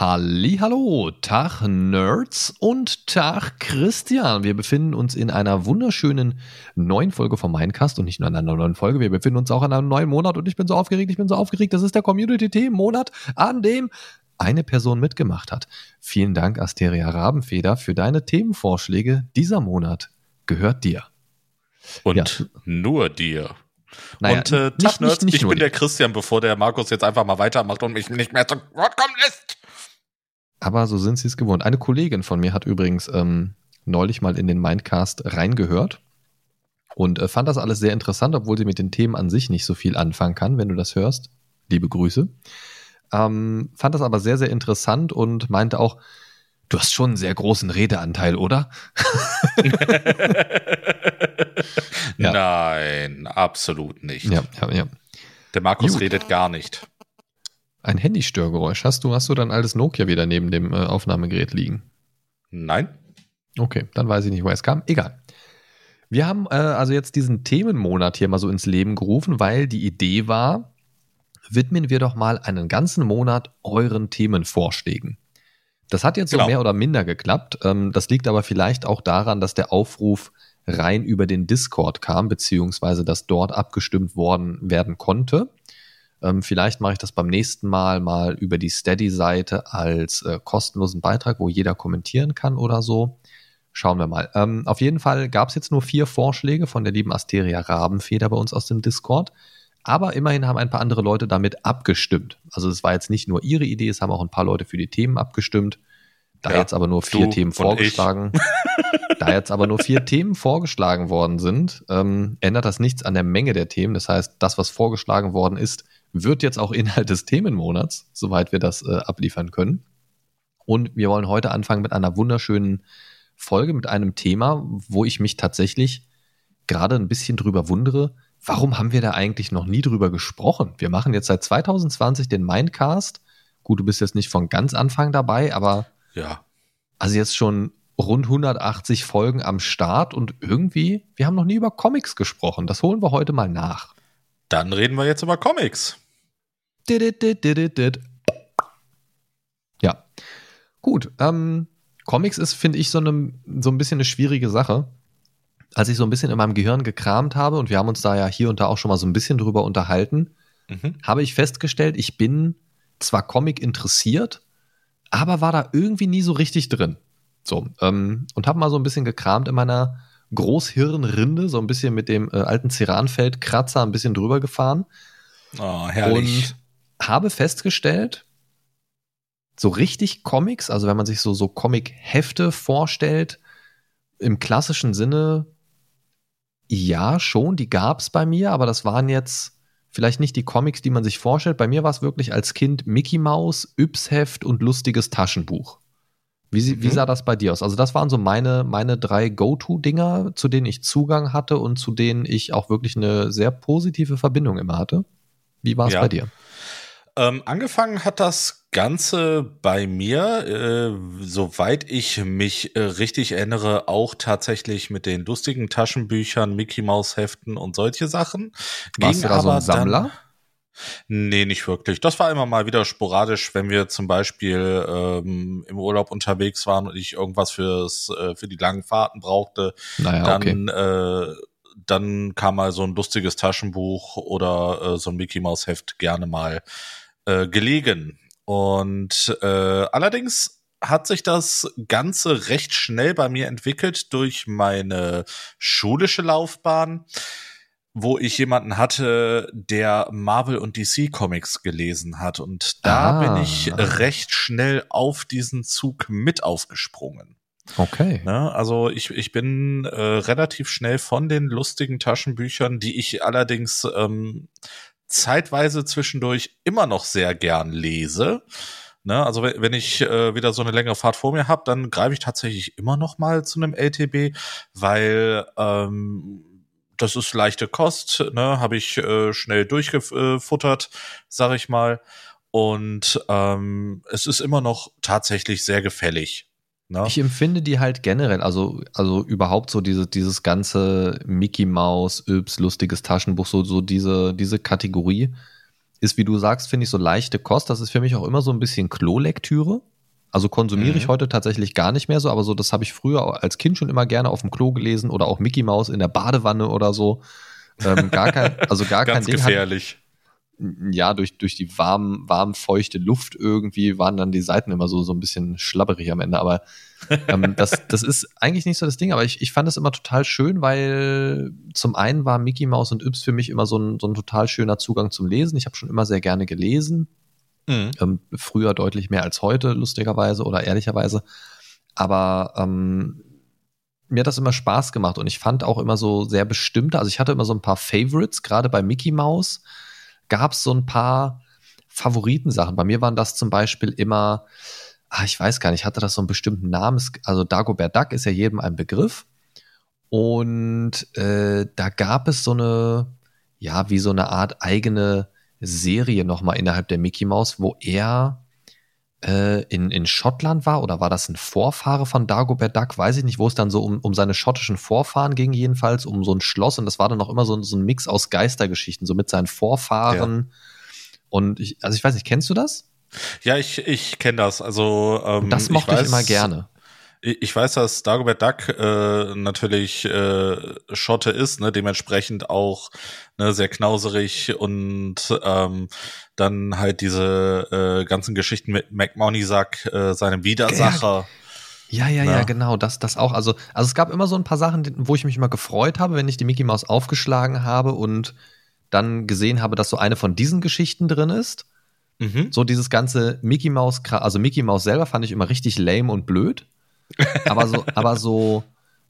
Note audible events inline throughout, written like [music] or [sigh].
Hallo, Tag Nerds und Tag Christian. Wir befinden uns in einer wunderschönen neuen Folge vom Mindcast und nicht nur in einer neuen Folge, wir befinden uns auch in einem neuen Monat und ich bin so aufgeregt, ich bin so aufgeregt. Das ist der Community-Themen-Monat, an dem eine Person mitgemacht hat. Vielen Dank, Asteria Rabenfeder, für deine Themenvorschläge. Dieser Monat gehört dir. Und ja. nur dir. Naja, und äh, Tag Nerds, ich bin dir. der Christian, bevor der Markus jetzt einfach mal weitermacht und mich nicht mehr zu Wort kommen lässt. Aber so sind sie es gewohnt. Eine Kollegin von mir hat übrigens ähm, neulich mal in den Mindcast reingehört und äh, fand das alles sehr interessant, obwohl sie mit den Themen an sich nicht so viel anfangen kann, wenn du das hörst. Liebe Grüße. Ähm, fand das aber sehr, sehr interessant und meinte auch, du hast schon einen sehr großen Redeanteil, oder? [laughs] ja. Nein, absolut nicht. Ja, ja, ja. Der Markus Gut. redet gar nicht. Ein Handystörgeräusch. Hast du, hast du dann altes Nokia wieder neben dem äh, Aufnahmegerät liegen? Nein. Okay, dann weiß ich nicht, woher es kam. Egal. Wir haben äh, also jetzt diesen Themenmonat hier mal so ins Leben gerufen, weil die Idee war, widmen wir doch mal einen ganzen Monat euren Themenvorschlägen. Das hat jetzt genau. so mehr oder minder geklappt. Ähm, das liegt aber vielleicht auch daran, dass der Aufruf rein über den Discord kam, beziehungsweise dass dort abgestimmt worden werden konnte. Ähm, vielleicht mache ich das beim nächsten Mal mal über die Steady-Seite als äh, kostenlosen Beitrag, wo jeder kommentieren kann oder so. Schauen wir mal. Ähm, auf jeden Fall gab es jetzt nur vier Vorschläge von der lieben Asteria Rabenfeder bei uns aus dem Discord. Aber immerhin haben ein paar andere Leute damit abgestimmt. Also es war jetzt nicht nur ihre Idee, es haben auch ein paar Leute für die Themen abgestimmt. Da ja, jetzt aber nur vier Themen vorgeschlagen, da jetzt aber nur vier [laughs] Themen vorgeschlagen worden sind, ähm, ändert das nichts an der Menge der Themen. Das heißt, das, was vorgeschlagen worden ist, wird jetzt auch Inhalt des Themenmonats, soweit wir das äh, abliefern können. Und wir wollen heute anfangen mit einer wunderschönen Folge, mit einem Thema, wo ich mich tatsächlich gerade ein bisschen drüber wundere, warum haben wir da eigentlich noch nie drüber gesprochen? Wir machen jetzt seit 2020 den Mindcast. Gut, du bist jetzt nicht von ganz Anfang dabei, aber ja. Also jetzt schon rund 180 Folgen am Start und irgendwie, wir haben noch nie über Comics gesprochen. Das holen wir heute mal nach. Dann reden wir jetzt über Comics. Ja. Gut. Ähm, Comics ist, finde ich, so, eine, so ein bisschen eine schwierige Sache. Als ich so ein bisschen in meinem Gehirn gekramt habe, und wir haben uns da ja hier und da auch schon mal so ein bisschen drüber unterhalten, mhm. habe ich festgestellt, ich bin zwar Comic interessiert, aber war da irgendwie nie so richtig drin. So, ähm, und habe mal so ein bisschen gekramt in meiner Großhirnrinde, so ein bisschen mit dem äh, alten Ceranfeld-Kratzer ein bisschen drüber gefahren. Oh, herrlich. Und habe festgestellt, so richtig Comics, also wenn man sich so, so Comic-Hefte vorstellt, im klassischen Sinne, ja, schon, die gab es bei mir, aber das waren jetzt vielleicht nicht die Comics, die man sich vorstellt. Bei mir war es wirklich als Kind Mickey Mouse, Yps-Heft und lustiges Taschenbuch. Wie, mhm. wie sah das bei dir aus? Also das waren so meine, meine drei Go-To-Dinger, zu denen ich Zugang hatte und zu denen ich auch wirklich eine sehr positive Verbindung immer hatte. Wie war es ja. bei dir? Ähm, angefangen hat das Ganze bei mir, äh, soweit ich mich äh, richtig erinnere, auch tatsächlich mit den lustigen Taschenbüchern, Mickey Maus Heften und solche Sachen. Warst Ging du da so ein Sammler? Dann, Nee, nicht wirklich. Das war immer mal wieder sporadisch, wenn wir zum Beispiel ähm, im Urlaub unterwegs waren und ich irgendwas fürs, äh, für die langen Fahrten brauchte. Naja, dann, okay. äh, dann kam mal so ein lustiges Taschenbuch oder äh, so ein Mickey Maus Heft gerne mal äh, gelegen. Und äh, allerdings hat sich das Ganze recht schnell bei mir entwickelt durch meine schulische Laufbahn wo ich jemanden hatte, der Marvel und DC Comics gelesen hat. Und da ah. bin ich recht schnell auf diesen Zug mit aufgesprungen. Okay. Ne? Also ich, ich bin äh, relativ schnell von den lustigen Taschenbüchern, die ich allerdings ähm, zeitweise zwischendurch immer noch sehr gern lese. Ne? Also wenn, ich äh, wieder so eine längere Fahrt vor mir habe, dann greife ich tatsächlich immer noch mal zu einem LTB, weil ähm, das ist leichte Kost, ne, habe ich äh, schnell durchgefuttert, sag ich mal. Und ähm, es ist immer noch tatsächlich sehr gefällig. Ne? Ich empfinde die halt generell, also, also überhaupt so diese, dieses ganze Mickey Mouse, Yps, lustiges Taschenbuch, so, so diese, diese Kategorie ist, wie du sagst, finde ich so leichte Kost. Das ist für mich auch immer so ein bisschen Klolektüre. Also konsumiere mhm. ich heute tatsächlich gar nicht mehr so, aber so, das habe ich früher als Kind schon immer gerne auf dem Klo gelesen oder auch Mickey Mouse in der Badewanne oder so. Ähm, gar kein, also gar [laughs] kein Ding. gefährlich. Hat, ja, durch, durch die warm, warm, feuchte Luft irgendwie waren dann die Seiten immer so, so ein bisschen schlabberig am Ende. Aber ähm, [laughs] das, das ist eigentlich nicht so das Ding, aber ich, ich fand es immer total schön, weil zum einen war Mickey Mouse und Yps für mich immer so ein, so ein total schöner Zugang zum Lesen. Ich habe schon immer sehr gerne gelesen. Mhm. Ähm, früher deutlich mehr als heute, lustigerweise oder ehrlicherweise. Aber ähm, mir hat das immer Spaß gemacht und ich fand auch immer so sehr bestimmte, also ich hatte immer so ein paar Favorites, gerade bei Mickey Mouse gab es so ein paar Favoritensachen. Bei mir waren das zum Beispiel immer, ah, ich weiß gar nicht, hatte das so einen bestimmten Namen. Also Dagobert Duck ist ja jedem ein Begriff. Und äh, da gab es so eine, ja, wie so eine Art eigene Serie nochmal innerhalb der Mickey Mouse, wo er äh, in, in Schottland war oder war das ein Vorfahre von Dagobert Duck? Weiß ich nicht, wo es dann so um, um seine schottischen Vorfahren ging, jedenfalls, um so ein Schloss und das war dann auch immer so, so ein Mix aus Geistergeschichten, so mit seinen Vorfahren. Ja. Und ich, also ich weiß nicht, kennst du das? Ja, ich, ich kenne das. Also ähm, das mochte ich, weiß, ich immer gerne ich weiß, dass Dagobert Duck äh, natürlich äh, Schotte ist, ne, dementsprechend auch ne, sehr knauserig und ähm, dann halt diese äh, ganzen Geschichten mit McMoneysack, äh, seinem Widersacher. Ja, ja, ja, ja, genau, das, das auch. Also, also es gab immer so ein paar Sachen, wo ich mich immer gefreut habe, wenn ich die Mickey Mouse aufgeschlagen habe und dann gesehen habe, dass so eine von diesen Geschichten drin ist. Mhm. So dieses ganze Mickey Mouse, also Mickey Mouse selber fand ich immer richtig lame und blöd. [laughs] Aber so, aber so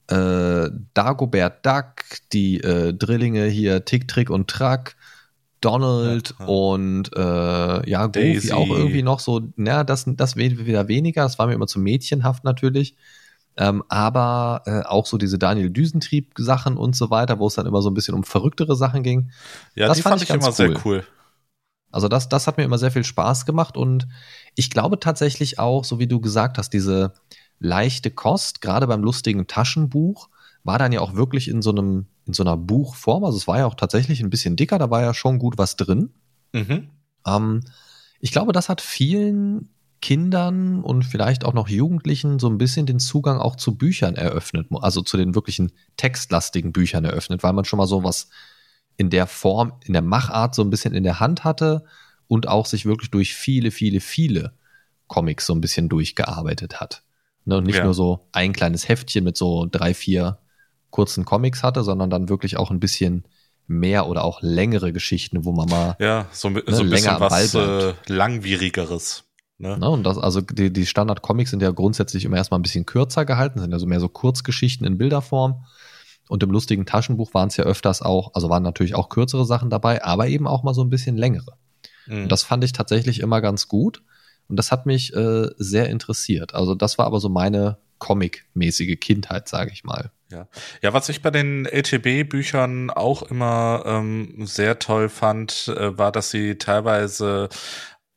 äh, Dagobert Duck, die äh, Drillinge hier, Tick, Trick und Track, Donald ja, ja. und äh, ja, Goofy Daisy. auch irgendwie noch so, na, das, das wieder weniger, das war mir immer zu mädchenhaft natürlich. Ähm, aber äh, auch so diese Daniel Düsentrieb-Sachen und so weiter, wo es dann immer so ein bisschen um verrücktere Sachen ging. Ja, das die fand, ich immer cool. sehr cool. Also das, das hat mir immer sehr viel Spaß gemacht und ich glaube tatsächlich auch, so wie du gesagt hast, diese, leichte Kost, gerade beim lustigen Taschenbuch, war dann ja auch wirklich in so einem, in so einer Buchform. Also es war ja auch tatsächlich ein bisschen dicker, da war ja schon gut was drin. Mhm. Ähm, ich glaube, das hat vielen Kindern und vielleicht auch noch Jugendlichen so ein bisschen den Zugang auch zu Büchern eröffnet, also zu den wirklichen textlastigen Büchern eröffnet, weil man schon mal so was in der Form, in der Machart so ein bisschen in der Hand hatte und auch sich wirklich durch viele, viele, viele Comics so ein bisschen durchgearbeitet hat. Ne, und nicht ja. nur so ein kleines Heftchen mit so drei, vier kurzen Comics hatte, sondern dann wirklich auch ein bisschen mehr oder auch längere Geschichten, wo man mal ja, so, ne, so ein bisschen was äh, langwierigeres. Ne? Ne, und das, also die, die Standard-Comics sind ja grundsätzlich immer erstmal ein bisschen kürzer gehalten, sind ja so mehr so Kurzgeschichten in Bilderform. Und im lustigen Taschenbuch waren es ja öfters auch, also waren natürlich auch kürzere Sachen dabei, aber eben auch mal so ein bisschen längere. Mhm. Und das fand ich tatsächlich immer ganz gut. Und das hat mich äh, sehr interessiert. Also das war aber so meine Comic-mäßige Kindheit, sage ich mal. Ja. ja, was ich bei den LTB-Büchern auch immer ähm, sehr toll fand, äh, war, dass sie teilweise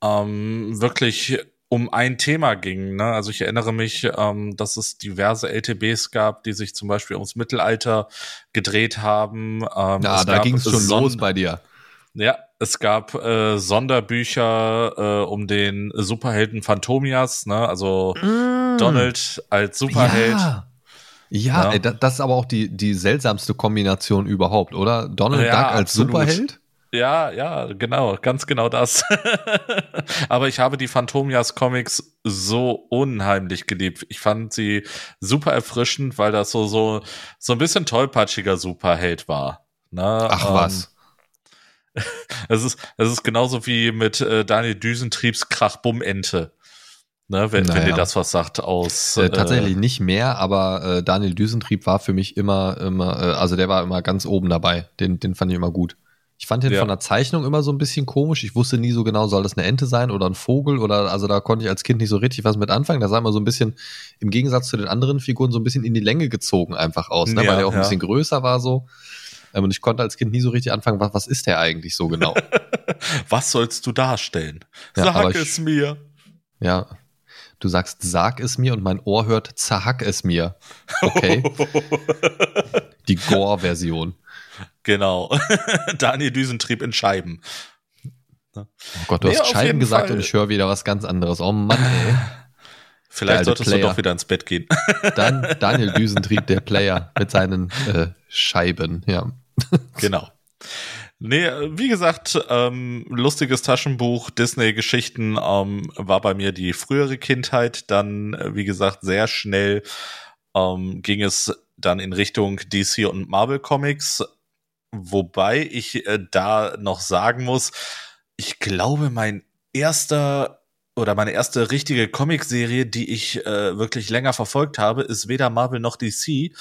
ähm, wirklich um ein Thema ging. Ne? Also ich erinnere mich, ähm, dass es diverse LTBs gab, die sich zum Beispiel ums Mittelalter gedreht haben. Ähm, ja, da ging es schon los bei dir. Ja, es gab äh, Sonderbücher äh, um den Superhelden Phantomias, ne? Also mm. Donald als Superheld. Ja. Ja, ja. Ey, das ist aber auch die, die seltsamste Kombination überhaupt, oder? Donald ja, Duck als absolut. Superheld? Ja, ja, genau, ganz genau das. [laughs] aber ich habe die Phantomias Comics so unheimlich geliebt. Ich fand sie super erfrischend, weil das so, so, so ein bisschen tollpatschiger Superheld war. Ne? Ach ähm, was. [laughs] Es ist, es ist genauso wie mit äh, Daniel Düsentriebs Krachbumm-Ente. Ne, wenn, naja. wenn dir das was sagt aus. Äh, tatsächlich äh, nicht mehr, aber äh, Daniel Düsentrieb war für mich immer, immer, äh, also der war immer ganz oben dabei. Den, den fand ich immer gut. Ich fand den ja. von der Zeichnung immer so ein bisschen komisch. Ich wusste nie so genau, soll das eine Ente sein oder ein Vogel oder also da konnte ich als Kind nicht so richtig was mit anfangen. Da sah immer so ein bisschen im Gegensatz zu den anderen Figuren so ein bisschen in die Länge gezogen einfach aus, ne? Ja, weil er auch ja. ein bisschen größer war so. Ähm, und ich konnte als Kind nie so richtig anfangen, was, was ist der eigentlich so genau? [laughs] Was sollst du darstellen? Ja, Sag ich- es mir. ja. Du sagst, sag es mir und mein Ohr hört, zerhack es mir. Okay. [laughs] Die Gore-Version. genau. [laughs] Daniel Düsentrieb in Scheiben. Oh Gott, du Nee, hast Scheiben gesagt Fall. und ich höre wieder was ganz anderes. Oh Mann, ey. Vielleicht solltest Player. du doch wieder ins Bett gehen. Dan Daniel Düsentrieb, der Player mit seinen äh, Scheiben, ja. [laughs] genau. Nee, wie gesagt, ähm, lustiges Taschenbuch, Disney-Geschichten ähm, war bei mir die frühere Kindheit. Dann, äh, wie gesagt, sehr schnell ähm, ging es dann in Richtung DC und Marvel Comics. Wobei ich äh, da noch sagen muss, ich glaube, mein erster oder meine erste richtige Comicserie, die ich äh, wirklich länger verfolgt habe, ist weder Marvel noch DC.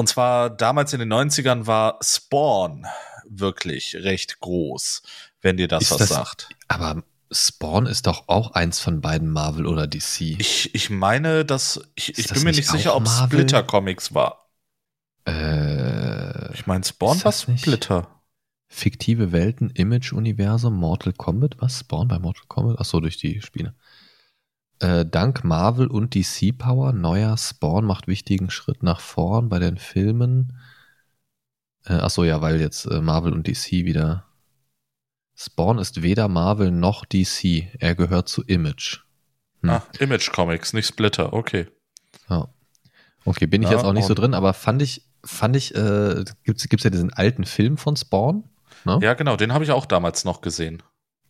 Und zwar damals in den 90ern war Spawn wirklich recht groß, wenn dir das Ist was das- sagt. Aber Spawn ist doch auch eins von beiden Marvel oder DC. Ich, ich meine, dass ich, ich das bin mir nicht sicher, ob Marvel? Splitter Comics war. äh, Ich meine, Spawn war Splitter. fiktive Welten, Image-Universum, Mortal Kombat. Was? Spawn bei Mortal Kombat? Ach so, durch die Spiele. Äh, dank Marvel und DC Power, neuer Spawn macht wichtigen Schritt nach vorn bei den Filmen. Äh, ach so, ja, weil jetzt äh, Marvel und DC wieder. Spawn ist weder Marvel noch DC. Er gehört zu Image. Hm. Ah, Image Comics, nicht Splitter, okay. Ja. Okay, bin ich Ja, jetzt auch nicht so drin, aber fand ich, fand ich, äh, gibt's, gibt's ja diesen alten Film von Spawn. Ne? Ja, genau, den habe ich auch damals noch gesehen.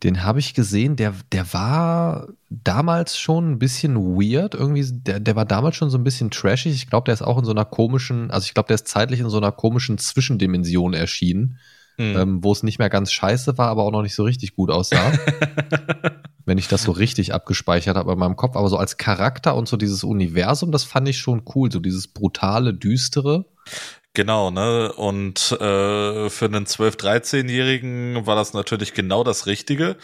Den habe ich gesehen, der, der war damals schon ein bisschen weird. Irgendwie, der, der war damals schon so ein bisschen trashig. Ich glaube, der ist auch in so einer komischen, also ich glaube, der ist zeitlich in so einer komischen Zwischendimension erschienen, Hm. ähm, wo es nicht mehr ganz scheiße war, aber auch noch nicht so richtig gut aussah. [laughs] wenn ich das so richtig abgespeichert habe in meinem Kopf. Aber so als Charakter und so dieses Universum, das fand ich schon cool. So dieses brutale, düstere. Genau, ne? Und äh, für einen 12-, 13-Jährigen war das natürlich genau das Richtige.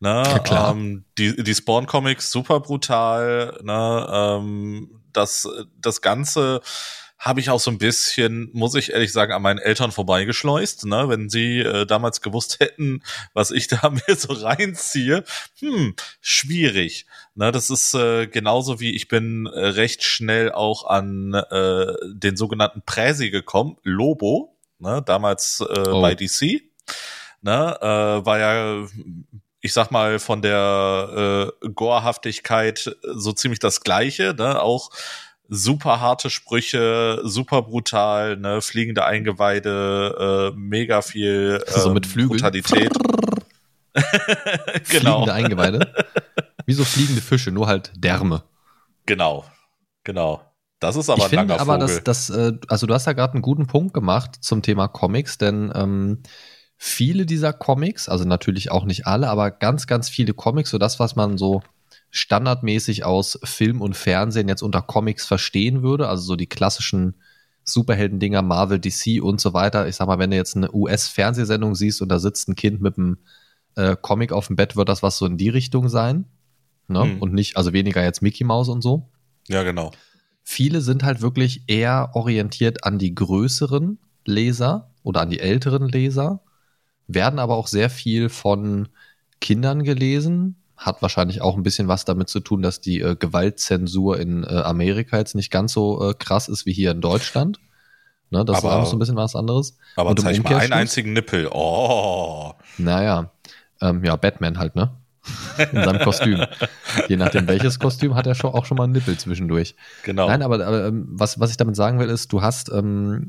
Ne? Ja, klar. Ähm, die, die Spawn-Comics super brutal, ne? Ähm, das, das Ganze habe ich auch so ein bisschen, muss ich ehrlich sagen, an meinen Eltern vorbeigeschleust, ne? Wenn sie äh, damals gewusst hätten, was ich [laughs] da mir so reinziehe, hm, schwierig. Ne, das ist äh, genauso wie ich bin äh, recht schnell auch an äh, den sogenannten Präsi gekommen, Lobo, ne, damals äh, Oh. bei DC. Ne, äh, war ja, ich sag mal, von der äh, Gorehaftigkeit so ziemlich das gleiche, ne, auch super harte Sprüche, super brutal, ne, fliegende Eingeweide, äh, mega viel So ähm, mit Flügeln. Brutalität. [laughs] genau. Fliegende Eingeweide. Wie so fliegende Fische, nur halt Därme. Genau, genau. Das ist aber ich ein finde langer aber, Vogel. dass, dass äh, also du hast ja gerade einen guten Punkt gemacht zum Thema Comics, denn ähm, viele dieser Comics, also natürlich auch nicht alle, aber ganz, ganz viele Comics, so das, was man so standardmäßig aus Film und Fernsehen jetzt unter Comics verstehen würde, also so die klassischen Superhelden-Dinger, Marvel, DC und so weiter. Ich sag mal, wenn du jetzt eine US-Fernsehsendung siehst und da sitzt ein Kind mit einem äh, Comic auf dem Bett, wird das was so in die Richtung sein. Ne? Hm. Und nicht, also weniger jetzt Mickey Mouse und so ja, genau. viele sind halt wirklich eher orientiert an die größeren Leser oder an die älteren Leser, werden aber auch sehr viel von Kindern gelesen. Hat wahrscheinlich auch ein bisschen was damit zu tun, dass die äh, Gewaltzensur in äh, Amerika jetzt nicht ganz so äh, krass ist wie hier in Deutschland. Ne, das ist Aber- auch so ein bisschen was anderes. Aber Und zeig mal einen einzigen Nippel. Oh. Naja, ähm, ja, Batman halt, ne? [laughs] In seinem Kostüm. Je nachdem, welches Kostüm hat er schon, auch schon mal einen Nippel zwischendurch. Genau. Nein, aber, ähm, was, was ich damit sagen will, ist, du hast, ähm,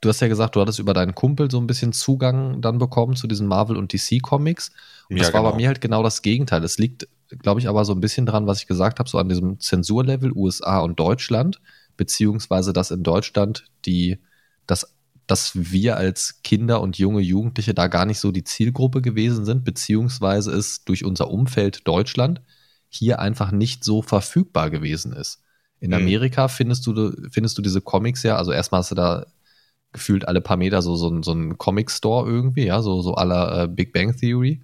du hast ja gesagt, du hattest über deinen Kumpel so ein bisschen Zugang dann bekommen zu diesen Marvel- und DC-Comics. Und das Ja, war genau. bei mir halt genau das Gegenteil. Es liegt, glaube ich, aber so ein bisschen dran, was ich gesagt habe, so an diesem Zensurlevel USA und Deutschland, beziehungsweise dass in Deutschland die, dass, dass wir als Kinder und junge Jugendliche da gar nicht so die Zielgruppe gewesen sind, beziehungsweise es durch unser Umfeld Deutschland hier einfach nicht so verfügbar gewesen ist. In Mhm. Amerika findest du, findest du diese Comics ja, also erstmal hast du da gefühlt alle paar Meter so, so, ein- so ein Comic-Store irgendwie, ja, so, so aller äh, Big Bang Theory.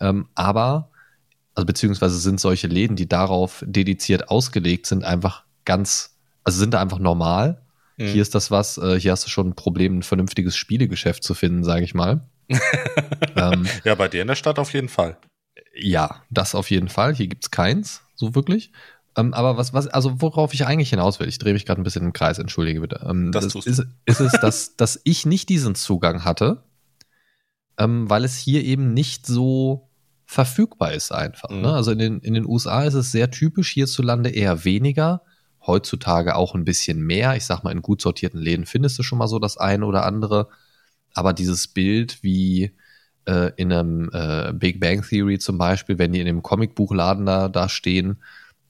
Ähm, aber, also beziehungsweise sind solche Läden, die darauf dediziert ausgelegt sind, einfach ganz, also sind da einfach normal. Mhm. Hier ist das was, äh, hier hast du schon ein Problem, ein vernünftiges Spielegeschäft zu finden, sage ich mal. [laughs] ähm, ja, bei dir in der Stadt auf jeden Fall. Ja, das auf jeden Fall. Hier gibt's keins, so wirklich. Ähm, aber was, was, also worauf ich eigentlich hinaus will, ich drehe mich gerade ein bisschen im Kreis, entschuldige bitte. Ähm, das, das ist, ist es, dass, [laughs] dass ich nicht diesen Zugang hatte, ähm, weil es hier eben nicht so verfügbar ist einfach. Ne? Mhm. Ne? Also in den, in den USA ist es sehr typisch, hierzulande eher weniger heutzutage auch ein bisschen mehr. Ich sag mal, in gut sortierten Läden findest du schon mal so das eine oder andere. Aber dieses Bild wie äh, in einem äh, Big Bang Theory zum Beispiel, wenn die in dem Comicbuchladen da, da stehen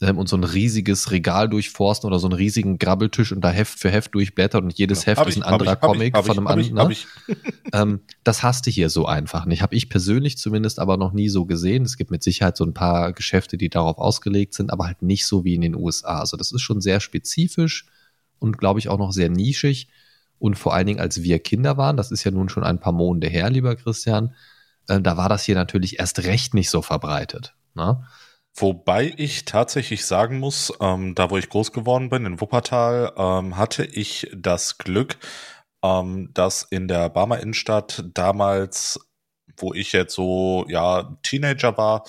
ähm, und so ein riesiges Regal durchforsten oder so einen riesigen Grabbeltisch und da Heft für Heft durchblättern und jedes ja, Heft ist ein ich, anderer ich, Comic ich, von einem anderen. Ne? [laughs] [laughs] ähm, das hast du hier so einfach nicht. Habe ich persönlich zumindest aber noch nie so gesehen. Es gibt mit Sicherheit so ein paar Geschäfte, die darauf ausgelegt sind, aber halt nicht so wie in den USA. Also das ist schon sehr spezifisch und glaube ich auch noch sehr nischig. Und vor allen Dingen, als wir Kinder waren, das ist ja nun schon ein paar Monate her, lieber Christian, äh, da war das hier natürlich erst recht nicht so verbreitet. Ne? Wobei ich tatsächlich sagen muss, ähm, da wo ich groß geworden bin, in Wuppertal, ähm, hatte ich das Glück, ähm, dass in der Barmer Innenstadt damals, wo ich jetzt so, ja, Teenager war,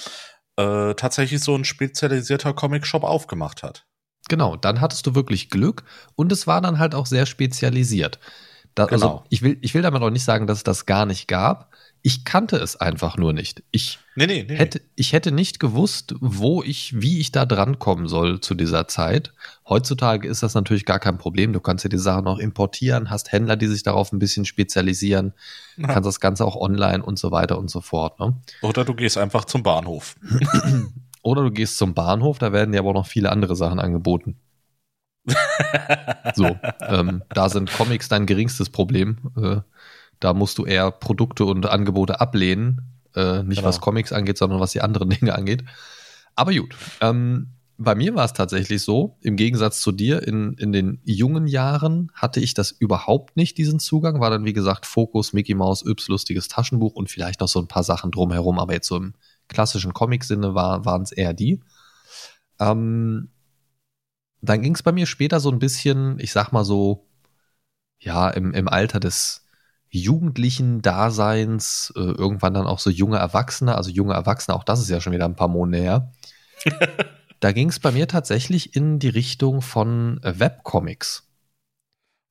äh, tatsächlich so ein spezialisierter Comic-Shop aufgemacht hat. Genau, dann hattest du wirklich Glück und es war dann halt auch sehr spezialisiert. Da, also genau. Also ich will, ich will damit auch nicht sagen, dass es das gar nicht gab, ich kannte es einfach nur nicht. Ich, nee, nee, nee, hätte, ich hätte nicht gewusst, wo ich, wie ich da drankommen soll zu dieser Zeit. Heutzutage ist das natürlich gar kein Problem. Du kannst ja die Sachen auch importieren, hast Händler, die sich darauf ein bisschen spezialisieren, ja. kannst das Ganze auch online und so weiter und so fort. Ne? Oder du gehst einfach zum Bahnhof. [clears throat] Oder du gehst zum Bahnhof, da werden ja aber auch noch viele andere Sachen angeboten. [laughs] so, ähm, da sind Comics dein geringstes Problem. Äh, da musst du eher Produkte und Angebote ablehnen. Äh, nicht genau. was Comics angeht, sondern was die anderen [laughs] Dinge angeht. Aber gut. Ähm, bei mir war es tatsächlich so, im Gegensatz zu dir, in, in den jungen Jahren hatte ich das überhaupt nicht, diesen Zugang. War dann, wie gesagt, Fokus, Mickey Mouse, Yps, lustiges Taschenbuch und vielleicht noch so ein paar Sachen drumherum. Aber jetzt so im klassischen Comic-Sinne war, waren es eher die. Ähm, dann ging es bei mir später so ein bisschen, ich sag mal so, ja, im, im Alter des, jugendlichen Daseins, äh, irgendwann dann auch so junge Erwachsene, also junge Erwachsene, auch das ist ja schon wieder ein paar Monate her. [laughs] da ging es bei mir tatsächlich in die Richtung von äh, Webcomics.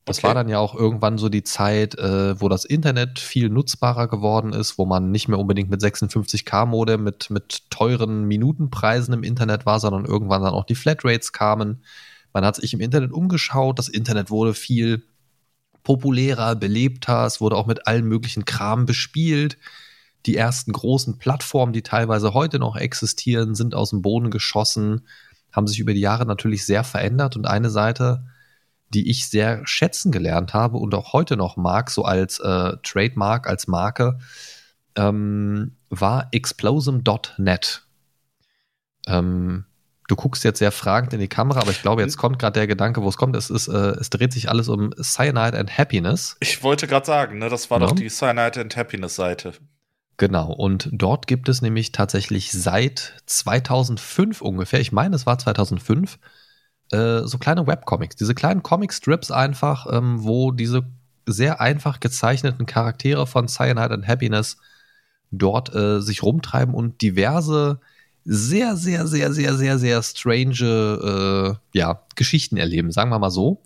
Das okay. war dann ja auch irgendwann so die Zeit, äh, wo das Internet viel nutzbarer geworden ist, wo man nicht mehr unbedingt mit 56k-Modem mit, mit teuren Minutenpreisen im Internet war, sondern irgendwann dann auch die Flatrates kamen. Man hat sich im Internet umgeschaut, das Internet wurde viel populärer, belebter. Es wurde auch mit allen möglichen Kram bespielt. Die ersten großen Plattformen, die teilweise heute noch existieren, sind aus dem Boden geschossen, haben sich über die Jahre natürlich sehr verändert. Und eine Seite, die ich sehr schätzen gelernt habe und auch heute noch mag, so als äh, Trademark, als Marke, ähm, war explosum.net. Ähm, du guckst jetzt sehr fragend in die Kamera, aber ich glaube, jetzt kommt gerade der Gedanke, wo es kommt. Es, ist, äh, es dreht sich alles um Cyanide and Happiness. Ich wollte gerade sagen, ne, das war ja. doch die Cyanide and Happiness Seite. Genau, und dort gibt es nämlich tatsächlich seit 2005 ungefähr, ich meine, es war 2005, äh, so kleine Webcomics, diese kleinen Comic-Strips einfach, ähm, wo diese sehr einfach gezeichneten Charaktere von Cyanide and Happiness dort äh, sich rumtreiben und diverse sehr, sehr, sehr, sehr, sehr, sehr strange äh, ja, Geschichten erleben, sagen wir mal so.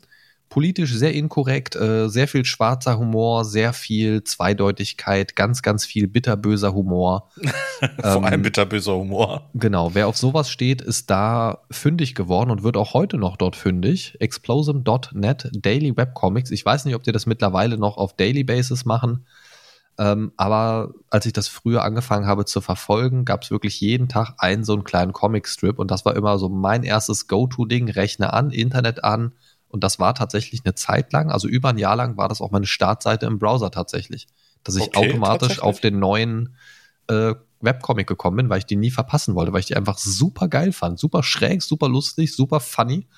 Politisch sehr inkorrekt, äh, sehr viel schwarzer Humor, sehr viel Zweideutigkeit, ganz, ganz viel bitterböser Humor. [laughs] Vor ähm, allem bitterböser Humor. Genau, wer auf sowas steht, ist da fündig geworden und wird auch heute noch dort fündig. Explosum.net Daily Webcomics. Ich weiß nicht, ob die das mittlerweile noch auf Daily Basis machen. Ähm, aber als ich das früher angefangen habe zu verfolgen, gab es wirklich jeden Tag einen so einen kleinen Comicstrip und das war immer so mein erstes Go-To-Ding, Rechner an, Internet an und das war tatsächlich eine Zeit lang, also über ein Jahr lang war das auch meine Startseite im Browser tatsächlich, dass ich okay, automatisch auf den neuen äh, Webcomic gekommen bin, weil ich die nie verpassen wollte, weil ich die einfach super geil fand, super schräg, super lustig, super funny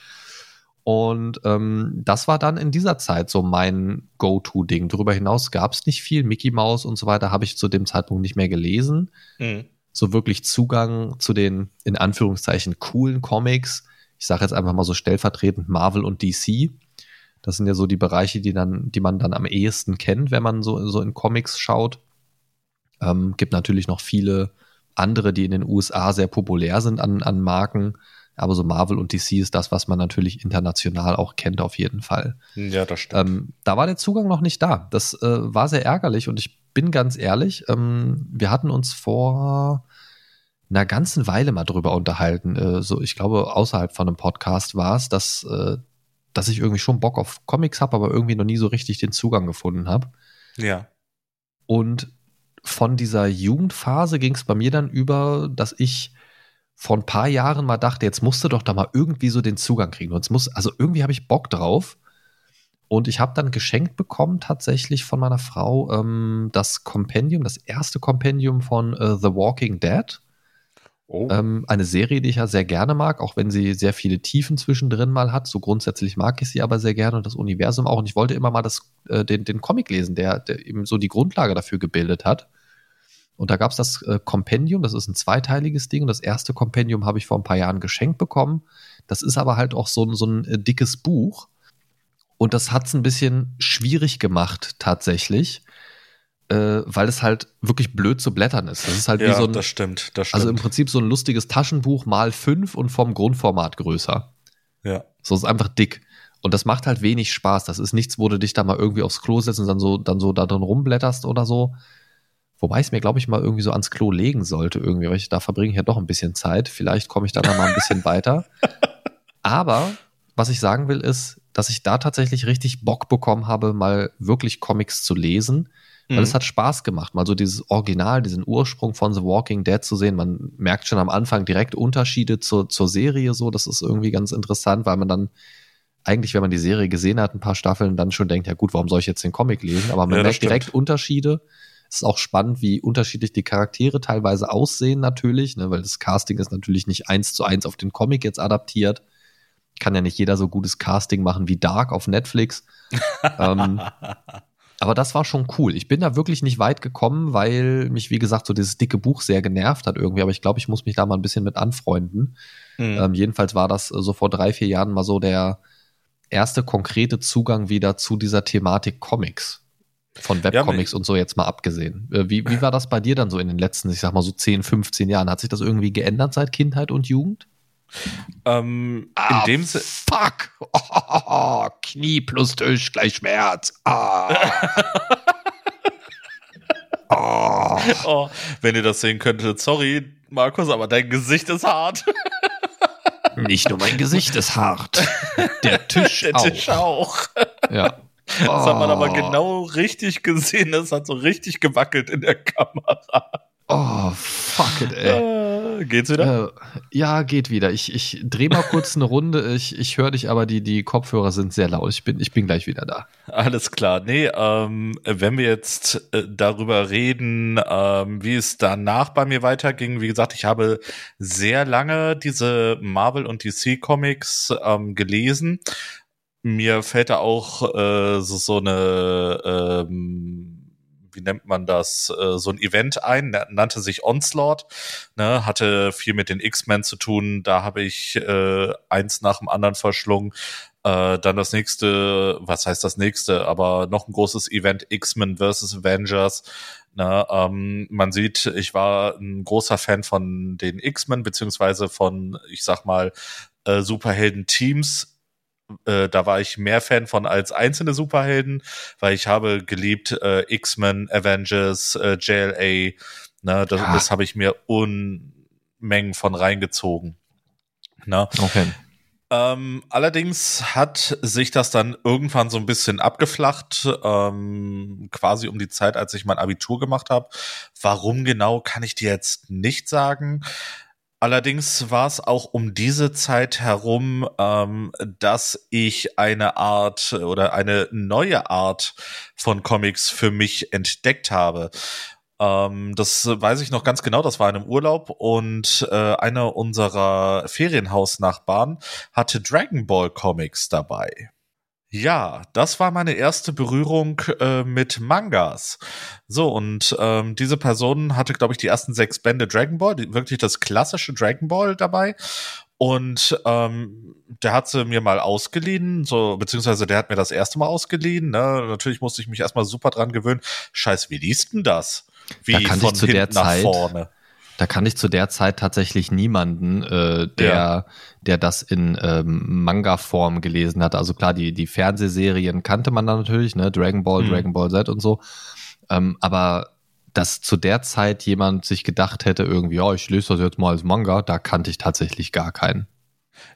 und ähm, das war dann in dieser Zeit so mein Go-To-Ding. Darüber hinaus gab es nicht viel. Mickey Mouse und so weiter habe ich zu dem Zeitpunkt nicht mehr gelesen. Mhm. So wirklich Zugang zu den, in Anführungszeichen, coolen Comics. Ich sage jetzt einfach mal so stellvertretend Marvel und DC. Das sind ja so die Bereiche, die dann, die man dann am ehesten kennt, wenn man so, so in Comics schaut. Ähm, gibt natürlich noch viele andere, die in den USA sehr populär sind an, an Marken. Aber so Marvel und DC ist das, was man natürlich international auch kennt, auf jeden Fall. Ja, das stimmt. Ähm, da war der Zugang noch nicht da. Das äh, war sehr ärgerlich und ich bin ganz ehrlich, ähm, wir hatten uns vor einer ganzen Weile mal drüber unterhalten. Äh, so, ich glaube, außerhalb von einem Podcast war es, dass, äh, dass ich irgendwie schon Bock auf Comics habe, aber irgendwie noch nie so richtig den Zugang gefunden habe. Ja. Und von dieser Jugendphase ging es bei mir dann über, dass ich vor ein paar Jahren mal dachte, jetzt musst du doch da mal irgendwie so den Zugang kriegen. Und es muss, also irgendwie habe ich Bock drauf. Und ich habe dann geschenkt bekommen, tatsächlich von meiner Frau, ähm, das Kompendium, das erste Kompendium von äh, The Walking Dead. Oh. Ähm, eine Serie, die ich ja sehr gerne mag, auch wenn sie sehr viele Tiefen zwischendrin mal hat. So grundsätzlich mag ich sie aber sehr gerne und das Universum auch. Und ich wollte immer mal das, äh, den, den Comic lesen, der, der eben so die Grundlage dafür gebildet hat. Und da gab es das äh, Kompendium, das ist ein zweiteiliges Ding. Das erste Kompendium habe ich vor ein paar Jahren geschenkt bekommen. Das ist aber halt auch so, so ein äh, dickes Buch. Und das hat es ein bisschen schwierig gemacht, tatsächlich, äh, weil es halt wirklich blöd zu blättern ist. Das ist halt ja, wie so ein. Das stimmt, das stimmt. Also im Prinzip so ein lustiges Taschenbuch mal fünf und vom Grundformat größer. Ja. So ist einfach dick. Und das macht halt wenig Spaß. Das ist nichts, wo du dich da mal irgendwie aufs Klo setzt und dann so, dann so da drin rumblätterst oder so. Wobei ich es mir, glaube ich, mal irgendwie so ans Klo legen sollte, irgendwie, weil ich da verbringe ich ja doch ein bisschen Zeit. Vielleicht komme ich da dann mal ein bisschen weiter. [laughs] Aber was ich sagen will, ist, dass ich da tatsächlich richtig Bock bekommen habe, mal wirklich Comics zu lesen. Weil mhm. es hat Spaß gemacht, mal so dieses Original, diesen Ursprung von The Walking Dead zu sehen. Man merkt schon am Anfang direkt Unterschiede zur, zur Serie so. Das ist irgendwie ganz interessant, weil man dann eigentlich, wenn man die Serie gesehen hat, ein paar Staffeln, dann schon denkt, ja gut, warum soll ich jetzt den Comic lesen? Aber man ja, merkt stimmt. direkt Unterschiede. Es ist auch spannend, wie unterschiedlich die Charaktere teilweise aussehen natürlich, ne, weil das Casting ist natürlich nicht eins zu eins auf den Comic jetzt adaptiert. Kann ja nicht jeder so gutes Casting machen wie Dark auf Netflix. [laughs] ähm, aber das war schon cool. Ich bin da wirklich nicht weit gekommen, weil mich, wie gesagt, so dieses dicke Buch sehr genervt hat irgendwie. Aber ich glaube, ich muss mich da mal ein bisschen mit anfreunden. Mhm. Ähm, jedenfalls war das so vor drei, vier Jahren mal so der erste konkrete Zugang wieder zu dieser Thematik Comics. Von Webcomics ja, und so jetzt mal abgesehen. Äh, wie, wie [laughs] war das bei dir dann so in den letzten, ich sag mal so 10, 15 Jahren? Hat sich das irgendwie geändert seit Kindheit und Jugend? Ähm, ah, in dem Sinne. Fuck! Oh, Knie plus Tisch gleich Schmerz. Ah. [laughs] oh. oh. Wenn ihr das sehen könntet, sorry, Markus, aber dein Gesicht ist hart. Nicht nur mein Gesicht ist hart. [laughs] Der Tisch Der auch. Tisch auch. Ja. Das hat man aber oh. genau richtig gesehen. Das hat so richtig gewackelt in der Kamera. Oh, fuck it, ey. Äh, geht's wieder? Äh, ja, geht wieder. Ich, ich drehe mal kurz eine Runde. Ich, ich höre dich, aber die, die Kopfhörer sind sehr laut. Ich bin, ich bin gleich wieder da. Alles klar. Nee, ähm, wenn wir jetzt äh, darüber reden, ähm, wie es danach bei mir weiterging, wie gesagt, ich habe sehr lange diese Marvel und DC Comics ähm, gelesen mir fällt da auch äh, so, so eine, ähm, wie nennt man das, äh, so ein Event ein, nannte sich Onslaught, ne, hatte viel mit den X-Men zu tun, da habe ich äh, eins nach dem anderen verschlungen. Äh, dann das nächste, was heißt das nächste, aber noch ein großes Event, X-Men vs. Avengers. Ne, ähm, man sieht, ich war ein großer Fan von den X-Men, beziehungsweise von, ich sag mal, äh, Superhelden-Teams äh, da war ich mehr Fan von als einzelne Superhelden, weil ich habe geliebt äh, X-Men, Avengers, äh, JLA. Ne, das, ja. das habe ich mir Unmengen von reingezogen. Ne? Okay. Ähm, allerdings hat sich das dann irgendwann so ein bisschen abgeflacht, ähm, quasi um die Zeit, als ich mein Abitur gemacht habe. Warum genau, kann ich dir jetzt nicht sagen. Allerdings war es auch um diese Zeit herum, ähm, dass ich eine Art oder eine neue Art von Comics für mich entdeckt habe. Ähm, das weiß ich noch ganz genau, das war in einem Urlaub und äh, einer unserer Ferienhausnachbarn hatte Dragon Ball Comics dabei. Ja, das war meine erste Berührung äh, mit Mangas. So, und ähm, diese Person hatte, glaube ich, die ersten sechs Bände Dragon Ball, die, wirklich das klassische Dragon Ball dabei. Und ähm, der hat sie mir mal ausgeliehen, so, beziehungsweise der hat mir das erste Mal ausgeliehen. Ne? Natürlich musste ich mich erstmal super dran gewöhnen. Scheiße, wie liest denn das? Wie Da ich von zu der hinten nach Zeit- vorne. Da kann ich zu der Zeit tatsächlich niemanden, äh, der, Ja. der das in ähm, Manga-Form gelesen hat. Also klar, die, die Fernsehserien kannte man da natürlich, ne? Dragon Ball, Mhm. Dragon Ball Z und so. Ähm, aber dass zu der Zeit jemand sich gedacht hätte, irgendwie, ja, ich lese das jetzt mal als Manga, da kannte ich tatsächlich gar keinen.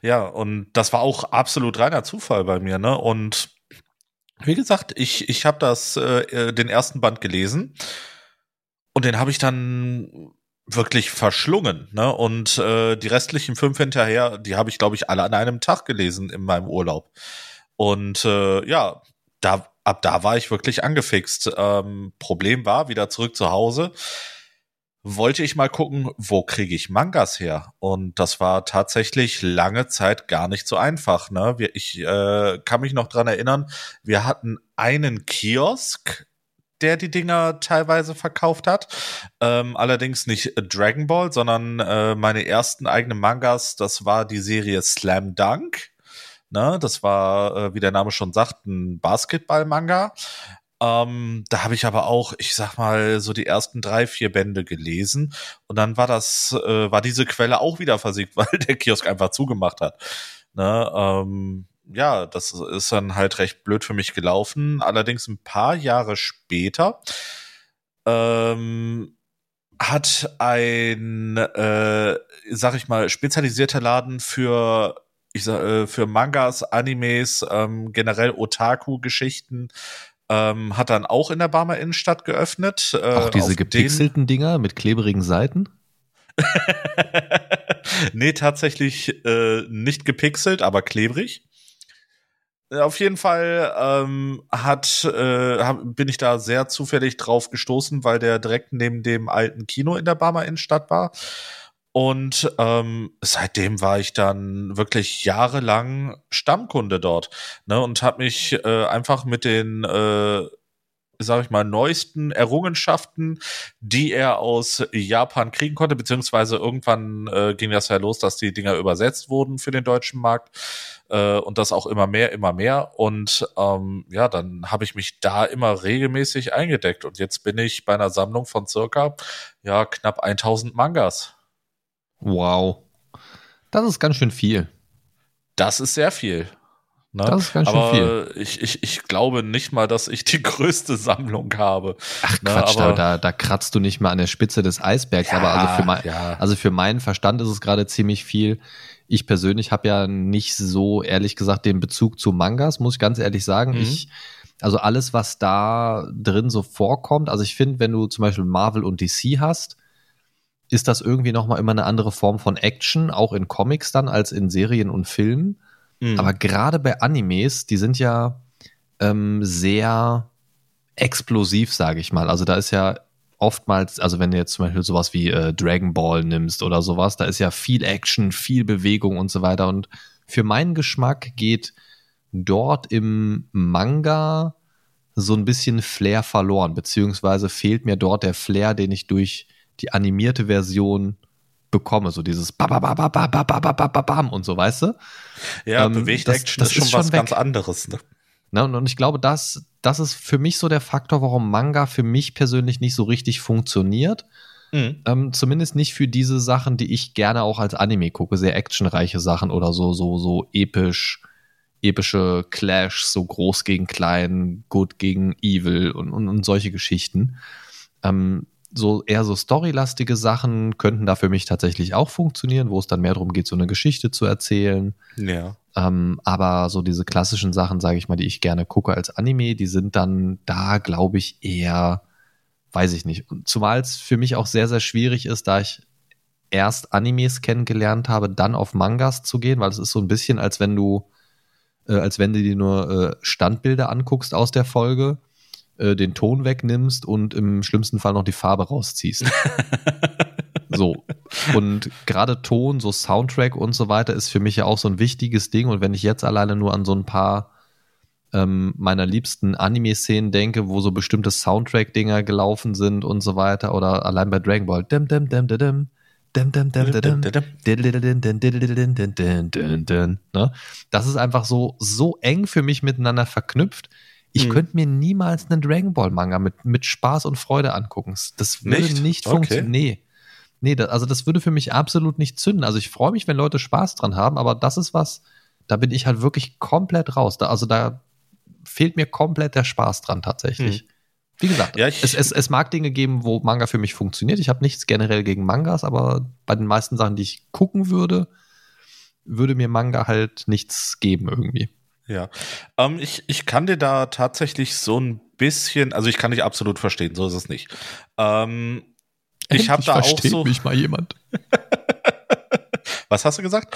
Ja, und das war auch absolut reiner Zufall bei mir, ne? Und wie gesagt, ich, ich habe das, äh, den ersten Band gelesen und den habe ich dann wirklich verschlungen, ne? Und äh, die restlichen fünf hinterher, die habe ich, glaube ich, alle an einem Tag gelesen in meinem Urlaub. Und äh, ja, da, ab da war ich wirklich angefixt. Ähm, Problem war, wieder zurück zu Hause, wollte ich mal gucken, wo kriege ich Mangas her? Und das war tatsächlich lange Zeit gar nicht so einfach. Ne? Wir, ich äh, kann mich noch dran erinnern, wir hatten einen Kiosk, der die Dinger teilweise verkauft hat. Ähm, allerdings nicht Dragon Ball, sondern äh, meine ersten eigenen Mangas, das war die Serie Slam Dunk. Ne? Das war, äh, wie der Name schon sagt, ein Basketball-Manga. Ähm, da habe ich aber auch, ich sag mal, so die ersten drei, vier Bände gelesen. Und dann war das, äh, war diese Quelle auch wieder versiegt, [laughs] weil der Kiosk einfach zugemacht hat. Ne? Ähm, ja, das ist dann halt recht blöd für mich gelaufen. Allerdings ein paar Jahre später ähm, hat ein, äh, sag ich mal, spezialisierter Laden für ich sag, äh, für Mangas, Animes, ähm, generell Otaku-Geschichten, ähm, hat dann auch in der Barmer Innenstadt geöffnet. Äh, Auch diese gepixelten Dinger mit klebrigen Seiten? [laughs] Nee, tatsächlich äh, nicht gepixelt, aber klebrig. Äh, Auf jeden Fall ähm, hat, äh, hab, bin ich da sehr zufällig drauf gestoßen, weil der direkt neben dem alten Kino in der Barmer Innenstadt war. Und ähm, seitdem war ich dann wirklich jahrelang Stammkunde dort ne, und habe mich äh, einfach mit den, äh, sag ich mal, neuesten Errungenschaften, die er aus Japan kriegen konnte, beziehungsweise irgendwann äh, ging das ja los, dass die Dinger übersetzt wurden für den deutschen Markt äh, und das auch immer mehr, immer mehr. Und ähm, ja, dann habe ich mich da immer regelmäßig eingedeckt und jetzt bin ich bei einer Sammlung von circa ja knapp 1000 Mangas. Wow. Das ist ganz schön viel. Das ist sehr viel. Ne? Das ist ganz schön aber viel. Ich, ich, ich glaube nicht mal, dass ich die [laughs] größte Sammlung habe. Ach Ne, Quatsch, aber- da, da, kratzt du nicht mal an der Spitze des Eisbergs. Ja, aber also für, mein, ja. also für meinen Verstand ist es gerade ziemlich viel. Ich persönlich habe ja nicht so, ehrlich gesagt, den Bezug zu Mangas, muss ich ganz ehrlich sagen. Mhm. Ich, also alles, was da drin so vorkommt, also ich finde, wenn du zum Beispiel Marvel und DC hast, ist das irgendwie nochmal immer eine andere Form von Action, auch in Comics dann, als in Serien und Filmen. Mhm. Aber gerade bei Animes, die sind ja ähm, sehr explosiv, sage ich mal. Also da ist ja oftmals, also wenn du jetzt zum Beispiel sowas wie äh, Dragon Ball nimmst oder sowas, da ist ja viel Action, viel Bewegung und so weiter. Und für meinen Geschmack geht dort im Manga so ein bisschen Flair verloren, beziehungsweise fehlt mir dort der Flair, den ich durch die animierte Version bekomme. So dieses Bam und so, weißt du? Ja, ähm, bewegt das, Action das ist schon was weg. ganz anderes. Ne? Na, und, und ich glaube, das, das ist für mich so der Faktor, warum Manga für mich persönlich nicht so richtig funktioniert. Mhm. Ähm, zumindest nicht für diese Sachen, die ich gerne auch als Anime gucke, sehr actionreiche Sachen oder so, so, so episch, epische Clash, so groß gegen klein, good gegen evil und, und, und solche Geschichten. Ähm, so eher so storylastige Sachen könnten da für mich tatsächlich auch funktionieren, wo es dann mehr darum geht, so eine Geschichte zu erzählen. Ja. Ähm, aber so diese klassischen Sachen, sage ich mal, die ich gerne gucke als Anime, die sind dann da, glaube ich, eher, weiß ich nicht. Zumal es für mich auch sehr, sehr schwierig ist, da ich erst Animes kennengelernt habe, dann auf Mangas zu gehen, weil es ist so ein bisschen, als wenn du, äh, als wenn du dir nur äh, Standbilder anguckst aus der Folge, äh, den Ton wegnimmst und im schlimmsten Fall noch die Farbe rausziehst. [laughs] So. Und gerade Ton, so Soundtrack und so weiter ist für mich ja auch so ein wichtiges Ding. Und wenn ich jetzt alleine nur an so ein paar ähm, meiner liebsten Anime-Szenen denke, wo so bestimmte Soundtrack-Dinger gelaufen sind und so weiter, oder allein bei Dragon Ball, dim, dim, dim, dim, dim, Das ist einfach so, so eng für mich miteinander verknüpft. Ich Mhm. könnte mir niemals einen Dragon Ball Manga mit, mit Spaß und Freude angucken. Das würde Nicht? nicht, Okay. funktionieren. Nee. Nee, da, also das würde für mich absolut nicht zünden. Also ich freue mich, wenn Leute Spaß dran haben, aber das ist was, da bin ich halt wirklich komplett raus. Da, also da fehlt mir komplett der Spaß dran tatsächlich. Wie gesagt. Ja, es, es, es mag Dinge geben, wo Manga für mich funktioniert. Ich habe nichts generell gegen Mangas, aber bei den meisten Sachen, die ich gucken würde, würde mir Manga halt nichts geben irgendwie. Ja, ähm, ich, ich kann dir da tatsächlich so ein bisschen, also ich kann dich absolut verstehen, so ist es nicht. Ähm, ich habe da auch so, mich mal jemand. was hast du gesagt?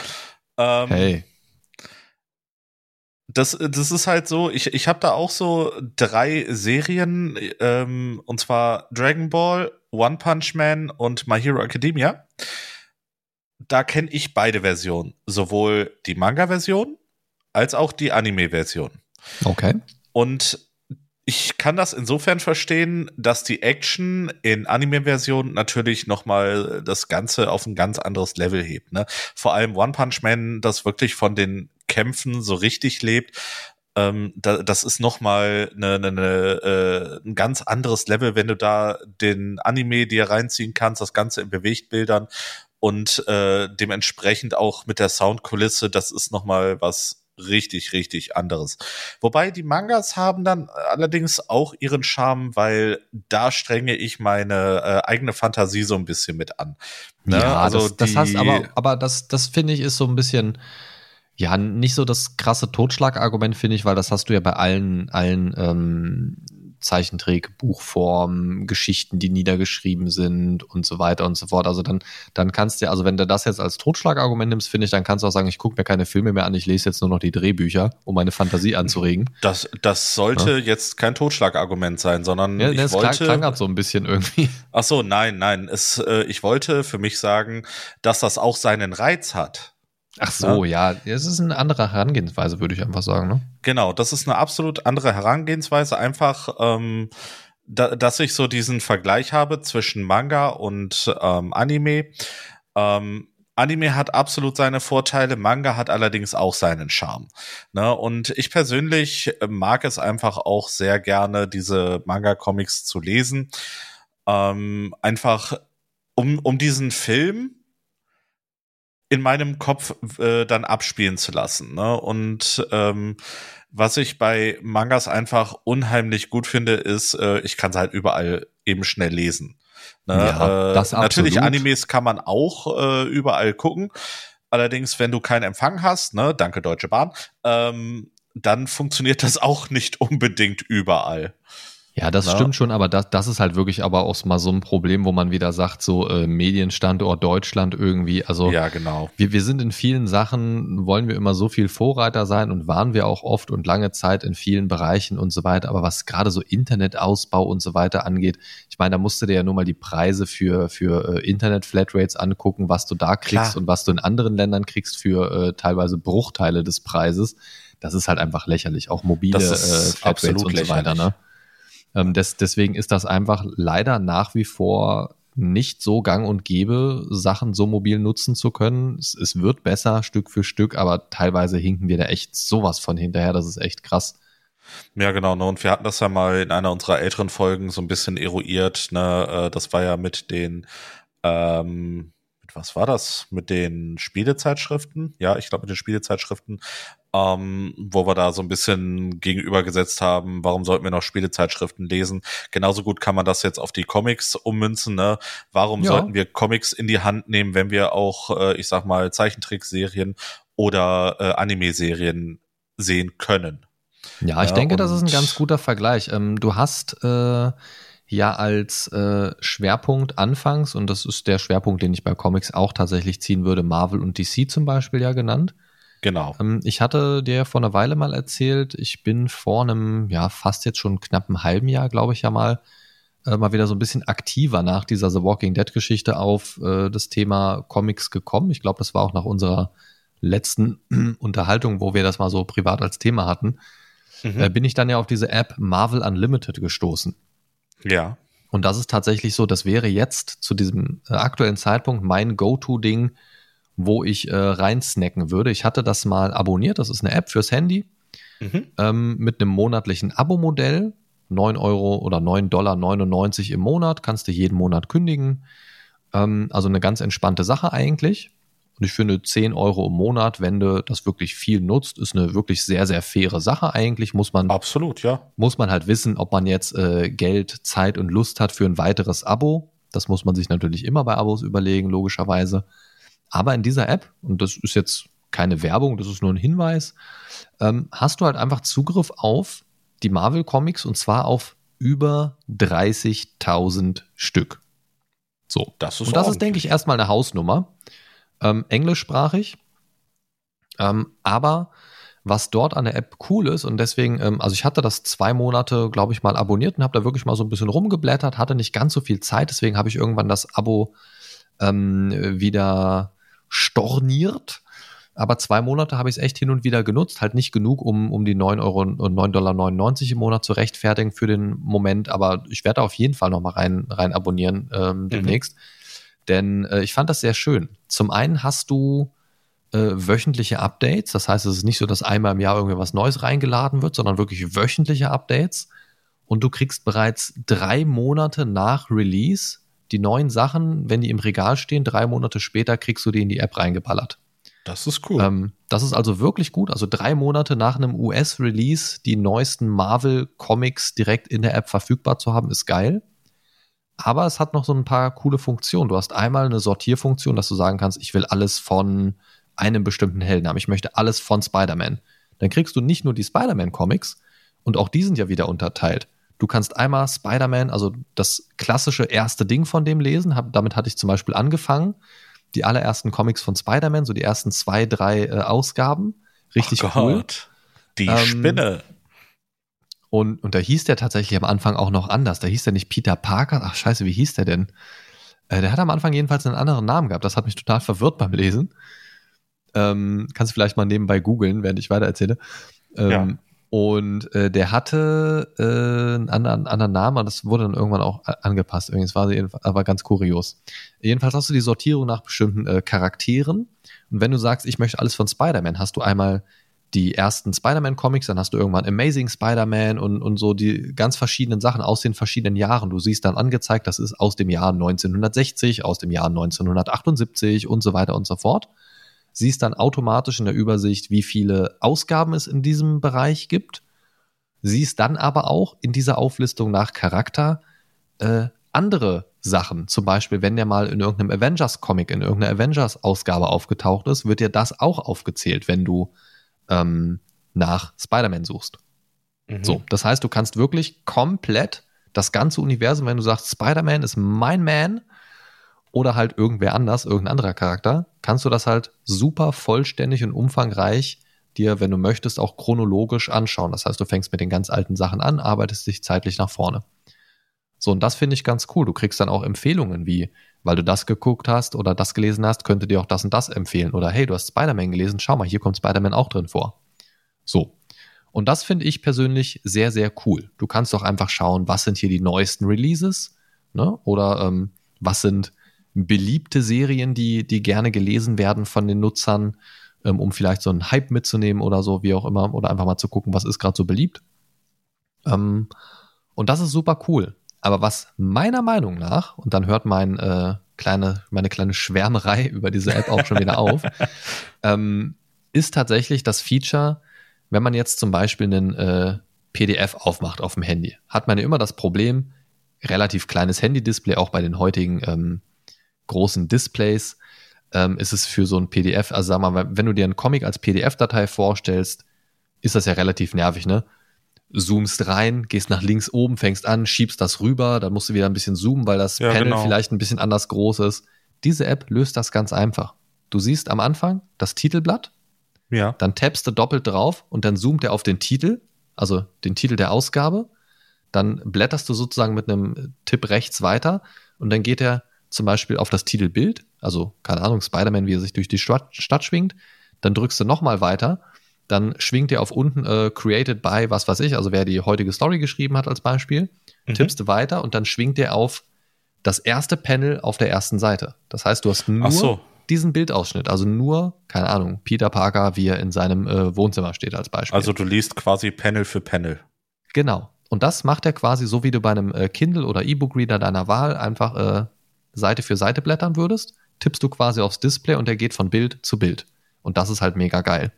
Ähm, Hey, Das, das ist halt so, ich, ich habe da auch so drei Serien, ähm, und zwar Dragon Ball, One Punch Man und My Hero Academia. Da kenne ich beide Versionen, sowohl die Manga-Version als auch die Anime-Version. okay. Und ich kann das insofern verstehen, dass die Action in Anime-Version natürlich nochmal das Ganze auf ein ganz anderes Level hebt. Ne? Vor allem One Punch Man, das wirklich von den Kämpfen so richtig lebt. Ähm, da, das ist nochmal eine, eine, eine, äh, ein ganz anderes Level, wenn du da den Anime dir reinziehen kannst, das Ganze in Bewegtbildern und äh, dementsprechend auch mit der Soundkulisse, das ist nochmal was richtig, richtig anderes. Wobei die Mangas haben dann allerdings auch ihren Charme, weil da strenge ich meine äh, eigene Fantasie so ein bisschen mit an. Ne? Ja, Also das, das heißt aber, aber das, das finde ich ist so ein bisschen, ja, nicht so das krasse Totschlagargument, finde ich, weil das hast du ja bei allen, allen ähm, Zeichentrick, Buchformen, Geschichten, die niedergeschrieben sind und so weiter und so fort. Also dann, dann kannst du, also wenn du das jetzt als Totschlagargument nimmst, finde ich, dann kannst du auch sagen, ich gucke mir keine Filme mehr an, ich lese jetzt nur noch die Drehbücher, um meine Fantasie anzuregen. Das, das sollte jetzt kein Totschlagargument sein, sondern Ja, ich das klang, wollte. klang grad so ein bisschen irgendwie. Ach so, nein, nein. Es, äh, ich wollte für mich sagen, dass das auch seinen Reiz hat. Ach so, ja, es ist eine andere Herangehensweise, würde ich einfach sagen, ne? Genau, das ist eine absolut andere Herangehensweise. Einfach, ähm, da, dass ich so diesen Vergleich habe zwischen Manga und ähm, Anime. Ähm, Anime hat absolut seine Vorteile, Manga hat allerdings auch seinen Charme. Ne? Und ich persönlich mag es einfach auch sehr gerne, diese Manga-Comics zu lesen. Ähm, einfach um, um diesen Film in meinem Kopf äh, dann abspielen zu lassen. Ne? Und ähm, was ich bei Mangas einfach unheimlich gut finde, ist, äh, ich kann es halt überall eben schnell lesen. Ne? Ja, äh, natürlich absolut. Animes kann man auch äh, überall gucken. Allerdings, wenn du keinen Empfang hast, ne, danke Deutsche Bahn, ähm, dann funktioniert das [laughs] auch nicht unbedingt überall. Ja, das Na? stimmt schon, aber das, das ist halt wirklich aber auch mal so ein Problem, wo man wieder sagt, so äh, Medienstandort Deutschland irgendwie. Also Ja, genau. wir, wir sind in vielen Sachen, wollen wir immer so viel Vorreiter sein und waren wir auch oft und lange Zeit in vielen Bereichen und so weiter. Aber was gerade so Internetausbau und so weiter angeht, ich meine, da musst du dir ja nur mal die Preise für, für äh, Internet-Flatrates angucken, was du da kriegst Klar. und was du in anderen Ländern kriegst für äh, teilweise Bruchteile des Preises. Das ist halt einfach lächerlich. Auch mobile Das äh, Flatrates absolut und so weiter. Ne? Ähm, des, deswegen ist das einfach leider nach wie vor nicht so gang und gäbe, Sachen so mobil nutzen zu können. Es, es wird besser Stück für Stück, aber teilweise hinken wir da echt sowas von hinterher. Das ist echt krass. Ja, genau. Ne? Und wir hatten das ja mal in einer unserer älteren Folgen so ein bisschen eruiert. Ne? Äh, Das war ja mit den, ähm, mit was war das? Mit den Spielezeitschriften? Ja, ich glaube mit den Spielezeitschriften, ähm, wo wir da so ein bisschen gegenübergesetzt haben, warum sollten wir noch Spielezeitschriften lesen? Genauso gut kann man das jetzt auf die Comics ummünzen. Ne? Warum Ja. sollten wir Comics in die Hand nehmen, wenn wir auch, äh, ich sag mal, Zeichentrickserien oder äh, Anime-Serien sehen können? Ja, ich Ja, denke, das ist ein ganz guter Vergleich. Ähm, du hast äh, ja als äh, Schwerpunkt anfangs, und das ist der Schwerpunkt, den ich bei Comics auch tatsächlich ziehen würde, Marvel und DC zum Beispiel ja genannt. Genau. Ähm, ich hatte dir vor einer Weile mal erzählt, ich bin vor einem, ja, fast jetzt schon knapp einem halben Jahr, glaube ich ja mal, äh, mal wieder so ein bisschen aktiver nach dieser The Walking Dead Geschichte auf äh, das Thema Comics gekommen. Ich glaube, das war auch nach unserer letzten [clears throat] Unterhaltung, wo wir das mal so privat als Thema hatten, Mhm. äh, bin ich dann ja auf diese App Marvel Unlimited gestoßen. Ja. Und das ist tatsächlich so, das wäre jetzt zu diesem äh, aktuellen Zeitpunkt mein Go-To-Ding, wo ich äh, reinsnacken würde. Ich hatte das mal abonniert, das ist eine App fürs Handy mhm. ähm, mit einem monatlichen Abo-Modell. 9 Euro oder 9,99 Dollar im Monat, kannst du jeden Monat kündigen. Ähm, also eine ganz entspannte Sache eigentlich. Und ich finde 10 Euro im Monat, wenn du das wirklich viel nutzt, ist eine wirklich sehr, sehr faire Sache eigentlich. Muss man. Absolut, ja. Muss man halt wissen, ob man jetzt äh, Geld, Zeit und Lust hat für ein weiteres Abo. Das muss man sich natürlich immer bei Abos überlegen, logischerweise. Aber in dieser App, und das ist jetzt keine Werbung, das ist nur ein Hinweis, ähm, hast du halt einfach Zugriff auf die Marvel Comics und zwar auf über 30.000 Stück. So. Das ist und das ist, denke ich, erstmal eine Hausnummer ähm, englischsprachig. Ähm, aber was dort an der App cool ist und deswegen, ähm, also ich hatte das zwei Monate, glaube ich, mal abonniert und habe da wirklich mal so ein bisschen rumgeblättert, hatte nicht ganz so viel Zeit, deswegen habe ich irgendwann das Abo ähm, wieder storniert. Aber zwei Monate habe ich es echt hin und wieder genutzt, halt nicht genug, um, um die 9 Euro und 9,99 Dollar im Monat zu rechtfertigen für den Moment, aber ich werde auf jeden Fall nochmal rein, rein abonnieren ähm, mhm. demnächst. Mhm. Denn äh, ich fand das sehr schön. Zum einen hast du äh, wöchentliche Updates. Das heißt, es ist nicht so, dass einmal im Jahr irgendwie was Neues reingeladen wird, sondern wirklich wöchentliche Updates. Und du kriegst bereits drei Monate nach Release die neuen Sachen, wenn die im Regal stehen, drei Monate später kriegst du die in die App reingeballert. Das ist cool. Ähm, das ist also wirklich gut. Also drei Monate nach einem US-Release die neuesten Marvel-Comics direkt in der App verfügbar zu haben, ist geil. Aber es hat noch so ein paar coole Funktionen. Du hast einmal eine Sortierfunktion, dass du sagen kannst, ich will alles von einem bestimmten Helden haben. Ich möchte alles von Spider-Man. Dann kriegst du nicht nur die Spider-Man-Comics und auch die sind ja wieder unterteilt. Du kannst einmal Spider-Man, also das klassische erste Ding von dem lesen. Hab, damit hatte ich zum Beispiel angefangen. Die allerersten Comics von Spider-Man, so die ersten zwei, drei äh, Ausgaben. Richtig oh cool. Die ähm, Spinne. Und, und da hieß der tatsächlich am Anfang auch noch anders. Da hieß der nicht Peter Parker. Ach scheiße, wie hieß der denn? Äh, der hat am Anfang jedenfalls einen anderen Namen gehabt. Das hat mich total verwirrt beim Lesen. Ähm, kannst du vielleicht mal nebenbei googeln, während ich weiter erzähle. Ähm, ja. Und äh, der hatte äh, einen anderen, anderen Namen, aber das wurde dann irgendwann auch angepasst. Übrigens war sie aber ganz kurios. Jedenfalls hast du die Sortierung nach bestimmten äh, Charakteren. Und wenn du sagst, ich möchte alles von Spider-Man, hast du einmal die ersten Spider-Man-Comics, dann hast du irgendwann Amazing Spider-Man und, und so die ganz verschiedenen Sachen aus den verschiedenen Jahren. Du siehst dann angezeigt, das ist aus dem Jahr 1960, aus dem Jahr 1978 und so weiter und so fort. Siehst dann automatisch in der Übersicht, wie viele Ausgaben es in diesem Bereich gibt. Siehst dann aber auch in dieser Auflistung nach Charakter äh, andere Sachen. Zum Beispiel, wenn der mal in irgendeinem Avengers-Comic, in irgendeiner Avengers-Ausgabe aufgetaucht ist, wird dir das auch aufgezählt, wenn du ähm, nach Spider-Man suchst. Mhm. So, das heißt, du kannst wirklich komplett das ganze Universum, wenn du sagst, Spider-Man ist mein Man oder halt irgendwer anders, irgendein anderer Charakter, kannst du das halt super vollständig und umfangreich dir, wenn du möchtest, auch chronologisch anschauen. Das heißt, du fängst mit den ganz alten Sachen an, arbeitest dich zeitlich nach vorne. So, und das finde ich ganz cool. Du kriegst dann auch Empfehlungen wie, weil du das geguckt hast oder das gelesen hast, könnte dir auch das und das empfehlen. Oder hey, du hast Spider-Man gelesen, schau mal, hier kommt Spider-Man auch drin vor. So. Und das finde ich persönlich sehr, sehr cool. Du kannst doch einfach schauen, was sind hier die neuesten Releases, ne? Oder ähm, was sind beliebte Serien, die, die gerne gelesen werden von den Nutzern, ähm, um vielleicht so einen Hype mitzunehmen oder so, wie auch immer, oder einfach mal zu gucken, was ist gerade so beliebt. Ähm, und das ist super cool. Aber was meiner Meinung nach, und dann hört mein, äh, kleine, meine kleine Schwärmerei [laughs] über diese App auch schon wieder auf, [laughs] ähm, ist tatsächlich das Feature, wenn man jetzt zum Beispiel einen äh, PDF aufmacht auf dem Handy, hat man ja immer das Problem, relativ kleines Handy-Display, auch bei den heutigen ähm, großen Displays, ähm, ist es für so ein PDF, also sag mal, wenn du dir einen Comic als PDF-Datei vorstellst, ist das ja relativ nervig, ne? zoomst rein, gehst nach links oben, fängst an, schiebst das rüber, dann musst du wieder ein bisschen zoomen, weil das ja, Panel genau. vielleicht ein bisschen anders groß ist. Diese App löst das ganz einfach. Du siehst am Anfang das Titelblatt, ja. dann tappst du doppelt drauf und dann zoomt er auf den Titel, also den Titel der Ausgabe. Dann blätterst du sozusagen mit einem Tipp rechts weiter und dann geht er zum Beispiel auf das Titelbild, also keine Ahnung, Spider-Man, wie er sich durch die Stadt, Stadt schwingt. Dann drückst du nochmal weiter dann schwingt er auf unten äh, created by was weiß ich, also wer die heutige Story geschrieben hat als Beispiel, mhm. tippst du weiter und dann schwingt er auf das erste Panel auf der ersten Seite. Das heißt, du hast nur so. diesen Bildausschnitt, also nur, keine Ahnung, Peter Parker, wie er in seinem äh, Wohnzimmer steht als Beispiel. Also du liest quasi Panel für Panel. Genau. Und das macht er quasi so, wie du bei einem äh, Kindle oder E-Book-Reader deiner Wahl einfach äh, Seite für Seite blättern würdest, tippst du quasi aufs Display und er geht von Bild zu Bild. Und das ist halt mega geil.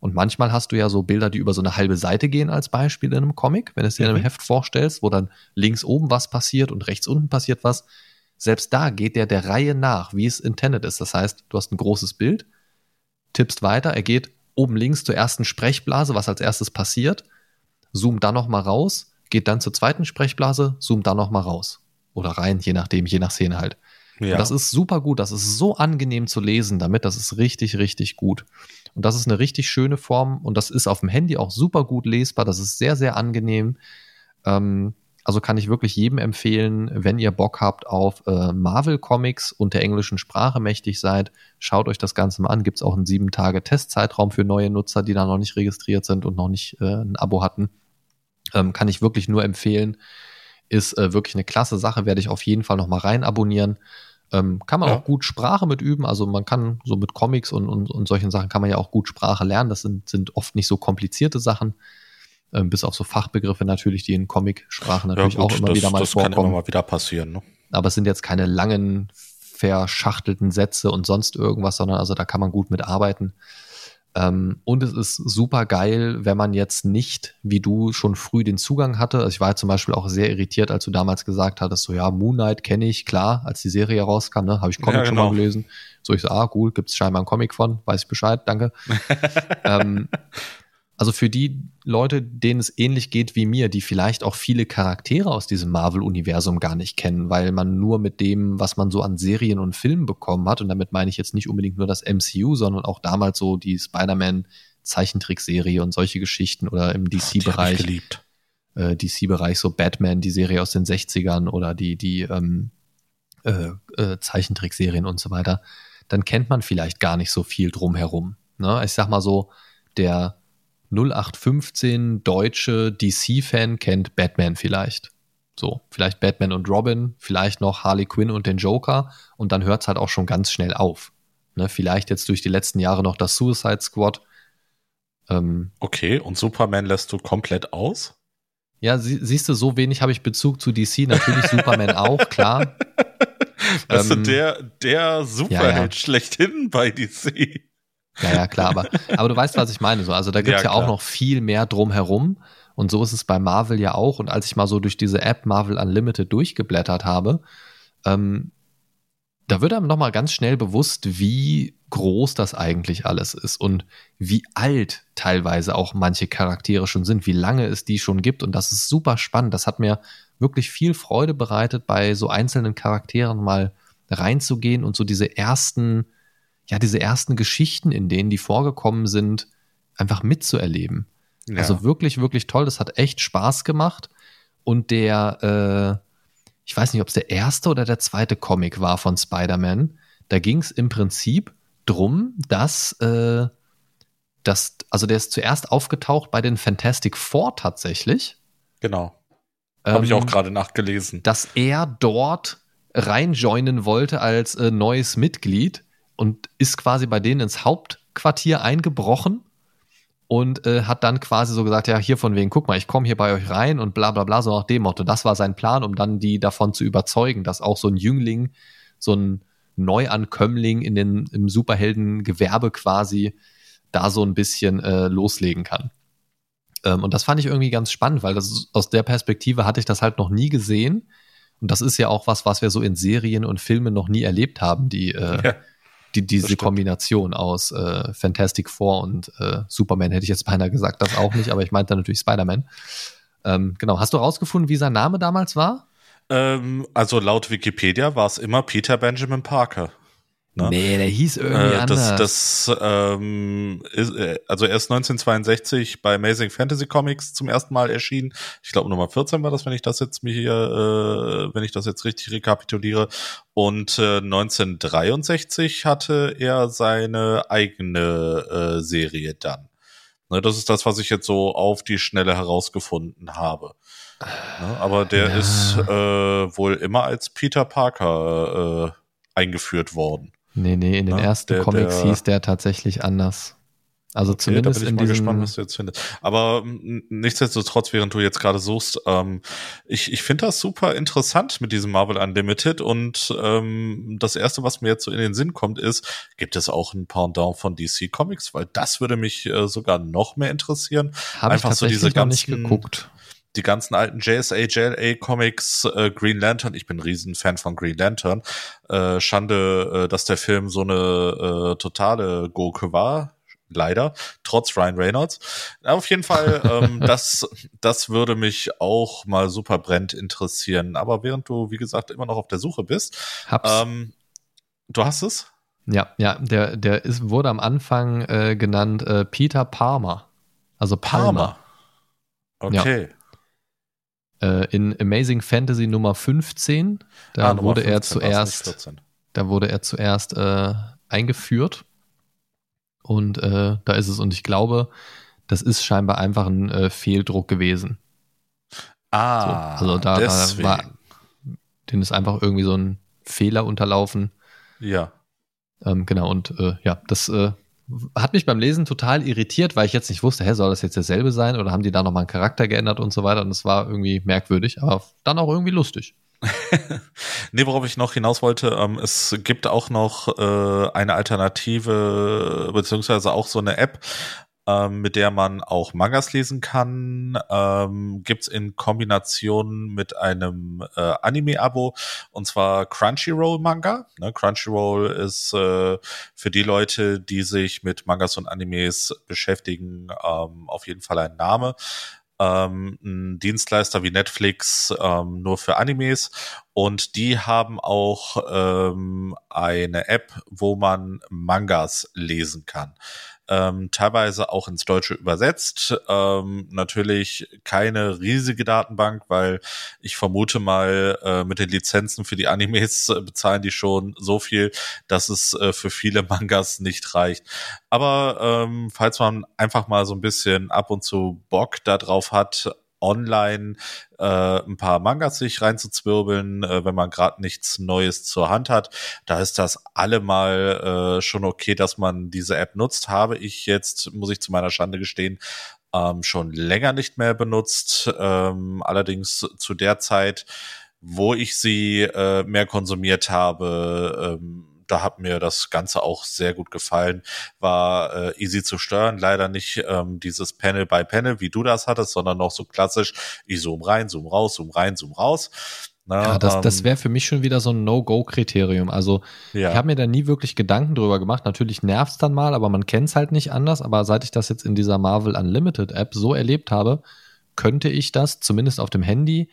Und manchmal hast du ja so Bilder, die über so eine halbe Seite gehen als Beispiel in einem Comic, wenn du es dir in einem mhm. Heft vorstellst, wo dann links oben was passiert und rechts unten passiert was. Selbst da geht der der Reihe nach, wie es intended ist. Das heißt, du hast ein großes Bild, tippst weiter, er geht oben links zur ersten Sprechblase, was als erstes passiert, zoomt dann nochmal raus, geht dann zur zweiten Sprechblase, zoomt dann nochmal raus. Oder rein, je nachdem, je nach Szene halt. Ja. Und das ist super gut, das ist so angenehm zu lesen damit, das ist richtig, richtig gut. Und das ist eine richtig schöne Form und das ist auf dem Handy auch super gut lesbar, das ist sehr, sehr angenehm. Ähm, also kann ich wirklich jedem empfehlen, wenn ihr Bock habt auf äh, Marvel Comics und der englischen Sprache mächtig seid, schaut euch das Ganze mal an. Gibt es auch einen sieben Tage Testzeitraum für neue Nutzer, die da noch nicht registriert sind und noch nicht äh, ein Abo hatten. Ähm, kann ich wirklich nur empfehlen. Ist äh, wirklich eine klasse Sache, werde ich auf jeden Fall noch mal rein abonnieren. Ähm, kann man ja. auch gut Sprache mit üben. Also man kann so mit Comics und, und, und solchen Sachen kann man ja auch gut Sprache lernen. Das sind, sind oft nicht so komplizierte Sachen. Ähm, bis auf so Fachbegriffe natürlich, die in Comic-Sprache natürlich ja, gut, auch immer das, wieder mal das vorkommen. Das kann immer mal wieder passieren. Ne? Aber es sind jetzt keine langen, verschachtelten Sätze und sonst irgendwas, sondern also da kann man gut mit arbeiten. Ähm, und es ist super geil, wenn man jetzt nicht, wie du schon früh den Zugang hatte. Also ich war zum Beispiel auch sehr irritiert, als du damals gesagt hattest, so ja, Moon Knight kenne ich, klar, als die Serie rauskam, ne, habe ich Comic ja, genau. schon mal genau. gelesen. So ich so, ah, cool, gibt es scheinbar einen Comic von, weiß ich Bescheid, danke. [laughs] ähm, also für die Leute, denen es ähnlich geht wie mir, die vielleicht auch viele Charaktere aus diesem Marvel-Universum gar nicht kennen, weil man nur mit dem, was man so an Serien und Filmen bekommen hat, und damit meine ich jetzt nicht unbedingt nur das MCU, sondern auch damals so die Spider-Man Zeichentrickserie und solche Geschichten oder im DC-Bereich. Äh, DC-Bereich, so Batman, die Serie aus den 60ern oder die, die ähm, äh, äh, Zeichentrickserien und so weiter, dann kennt man vielleicht gar nicht so viel drumherum. Ne? Ich sag mal so, der 0815 deutsche DC-Fan kennt Batman vielleicht. So, vielleicht Batman und Robin, vielleicht noch Harley Quinn und den Joker und dann hört es halt auch schon ganz schnell auf. Ne, vielleicht jetzt durch die letzten Jahre noch das Suicide Squad. Ähm, okay, und Superman lässt du komplett aus? Ja, sie, siehst du, so wenig habe ich Bezug zu DC. Natürlich [laughs] Superman auch, klar. Also ähm, der, der Superheld ja, ja. schlechthin bei DC. Ja, ja, klar, aber, aber du weißt, was ich meine. So. Also da gibt's ja, ja auch noch viel mehr drumherum. Und so ist es bei Marvel ja auch. Und als ich mal so durch diese App Marvel Unlimited durchgeblättert habe, ähm, da wird einem nochmal ganz schnell bewusst, wie groß das eigentlich alles ist und wie alt teilweise auch manche Charaktere schon sind, wie lange es die schon gibt. Und das ist super spannend. Das hat mir wirklich viel Freude bereitet, bei so einzelnen Charakteren mal reinzugehen und so diese ersten ja, diese ersten Geschichten, in denen die vorgekommen sind, einfach mitzuerleben. Ja. Also wirklich, wirklich toll. Das hat echt Spaß gemacht. Und der, äh, ich weiß nicht, ob es der erste oder der zweite Comic war von Spider-Man. Da ging es im Prinzip drum, dass, äh, dass, also der ist zuerst aufgetaucht bei den Fantastic Four tatsächlich. Genau. Habe ähm, ich auch gerade nachgelesen. Dass er dort reinjoinen wollte als äh, neues Mitglied und ist quasi bei denen ins Hauptquartier eingebrochen und äh, hat dann quasi so gesagt, ja, hier von wegen, guck mal, ich komme hier bei euch rein und bla bla bla, so nach dem Motto. Das war sein Plan, um dann die davon zu überzeugen, dass auch so ein Jüngling, so ein Neuankömmling in den, im Superheldengewerbe quasi da so ein bisschen äh, loslegen kann. Ähm, und das fand ich irgendwie ganz spannend, weil das aus der Perspektive hatte ich das halt noch nie gesehen. Und das ist ja auch was, was wir so in Serien und Filmen noch nie erlebt haben, die äh, ja die, diese Kombination aus äh, Fantastic Four und äh, Superman hätte ich jetzt beinahe gesagt, das auch nicht, aber ich meinte natürlich Spider-Man. Ähm, genau, hast du rausgefunden, wie sein Name damals war? Ähm, also laut Wikipedia war es immer Peter Benjamin Parker. Ne? Nee, der hieß irgendwie äh, das, anders. Das, ähm, ist, äh, also er ist 1962 bei Amazing Fantasy Comics zum ersten Mal erschienen. Ich glaube Nummer 14 war das, wenn ich das jetzt mir hier, äh, wenn ich das jetzt richtig rekapituliere. Und äh, 1963 hatte er seine eigene äh, Serie dann Ne, das ist das, was ich jetzt so auf die Schnelle herausgefunden habe. Ne, aber der Ja. ist äh, wohl immer als Peter Parker äh, eingeführt worden. Nee, nee, in den Na, ersten der- Comics der- hieß der tatsächlich anders. Also Okay, zumindest da bin ich in mal diesen, gespannt, was du jetzt findest. Aber m, nichtsdestotrotz, während du jetzt gerade suchst, ähm, ich, ich finde das super interessant mit diesem Marvel Unlimited und ähm, das erste, was mir jetzt so in den Sinn kommt, ist, gibt es auch ein Pendant von DC Comics? Weil das würde mich äh, sogar noch mehr interessieren. habe ich einfach so tatsächlich diese noch nicht ganzen- geguckt. Die ganzen alten JSA, JLA Comics, äh, Green Lantern, ich bin ein Riesenfan von Green Lantern. Äh, Schande, äh, dass der Film so eine äh, totale Gurke war. Leider, trotz Ryan Reynolds. Auf jeden Fall, [laughs] ähm, das, das würde mich auch mal super brennend interessieren. Aber während du, wie gesagt, immer noch auf der Suche bist, Hab's. ähm, du hast es? Ja, ja, der, der ist, wurde am Anfang äh, genannt äh, Peter Palmer. Also Palmer. Okay. Äh, in Amazing Fantasy Nummer 15, da Ah, Nummer wurde er 15 war's, nicht zuerst, 14. da wurde er zuerst äh, eingeführt. Und äh, da ist es. Und ich glaube, das ist scheinbar einfach ein äh, Fehldruck gewesen. Ah, so, also da, da war, denen ist einfach irgendwie so ein Fehler unterlaufen. ja. Ähm, genau, und äh, ja, das äh, hat mich beim Lesen total irritiert, weil ich jetzt nicht wusste, hä, soll das jetzt derselbe sein oder haben die da nochmal einen Charakter geändert und so weiter. Und es war irgendwie merkwürdig, aber dann auch irgendwie lustig. [laughs] nee, worauf ich noch hinaus wollte, ähm, es gibt auch noch äh, eine Alternative, beziehungsweise auch so eine App, ähm, mit der man auch Mangas lesen kann. Ähm, gibt's in Kombination mit einem äh, Anime-Abo, und zwar Crunchyroll-Manga. Ne, Crunchyroll ist äh, für die Leute, die sich mit Mangas und Animes beschäftigen, ähm, auf jeden Fall ein Name ähm, ein Dienstleister wie Netflix ähm, nur für Animes und die haben auch ähm, eine App, wo man Mangas lesen kann. Ähm, teilweise auch ins Deutsche übersetzt. Ähm, natürlich keine riesige Datenbank, weil ich vermute mal, äh, mit den Lizenzen für die Animes äh, bezahlen die schon so viel, dass es äh, für viele [laughs] Mangas nicht reicht. Aber ähm, falls man einfach mal so ein bisschen ab und zu Bock darauf hat, online äh, ein paar Mangas sich reinzuzwirbeln, äh, wenn man gerade nichts Neues zur Hand hat, da ist das allemal äh, schon okay, dass man diese App nutzt. Habe ich jetzt, muss ich zu meiner Schande gestehen, ähm, schon länger nicht mehr benutzt. Ähm, allerdings zu der Zeit, wo ich sie äh, mehr konsumiert habe, ähm, da hat mir das Ganze auch sehr gut gefallen. War äh, easy zu steuern, leider nicht ähm, dieses Panel by Panel, wie du das hattest, sondern noch so klassisch, ich zoom rein, zoom raus, zoom rein, zoom raus. Na, Ja, das, das ähm, wäre für mich schon wieder so ein No-Go-Kriterium. Also ja. ich habe mir da nie wirklich Gedanken drüber gemacht. Natürlich nervt's dann mal, aber man kennt's halt nicht anders. Aber seit ich das jetzt in dieser Marvel Unlimited App so erlebt habe, könnte ich das zumindest auf dem Handy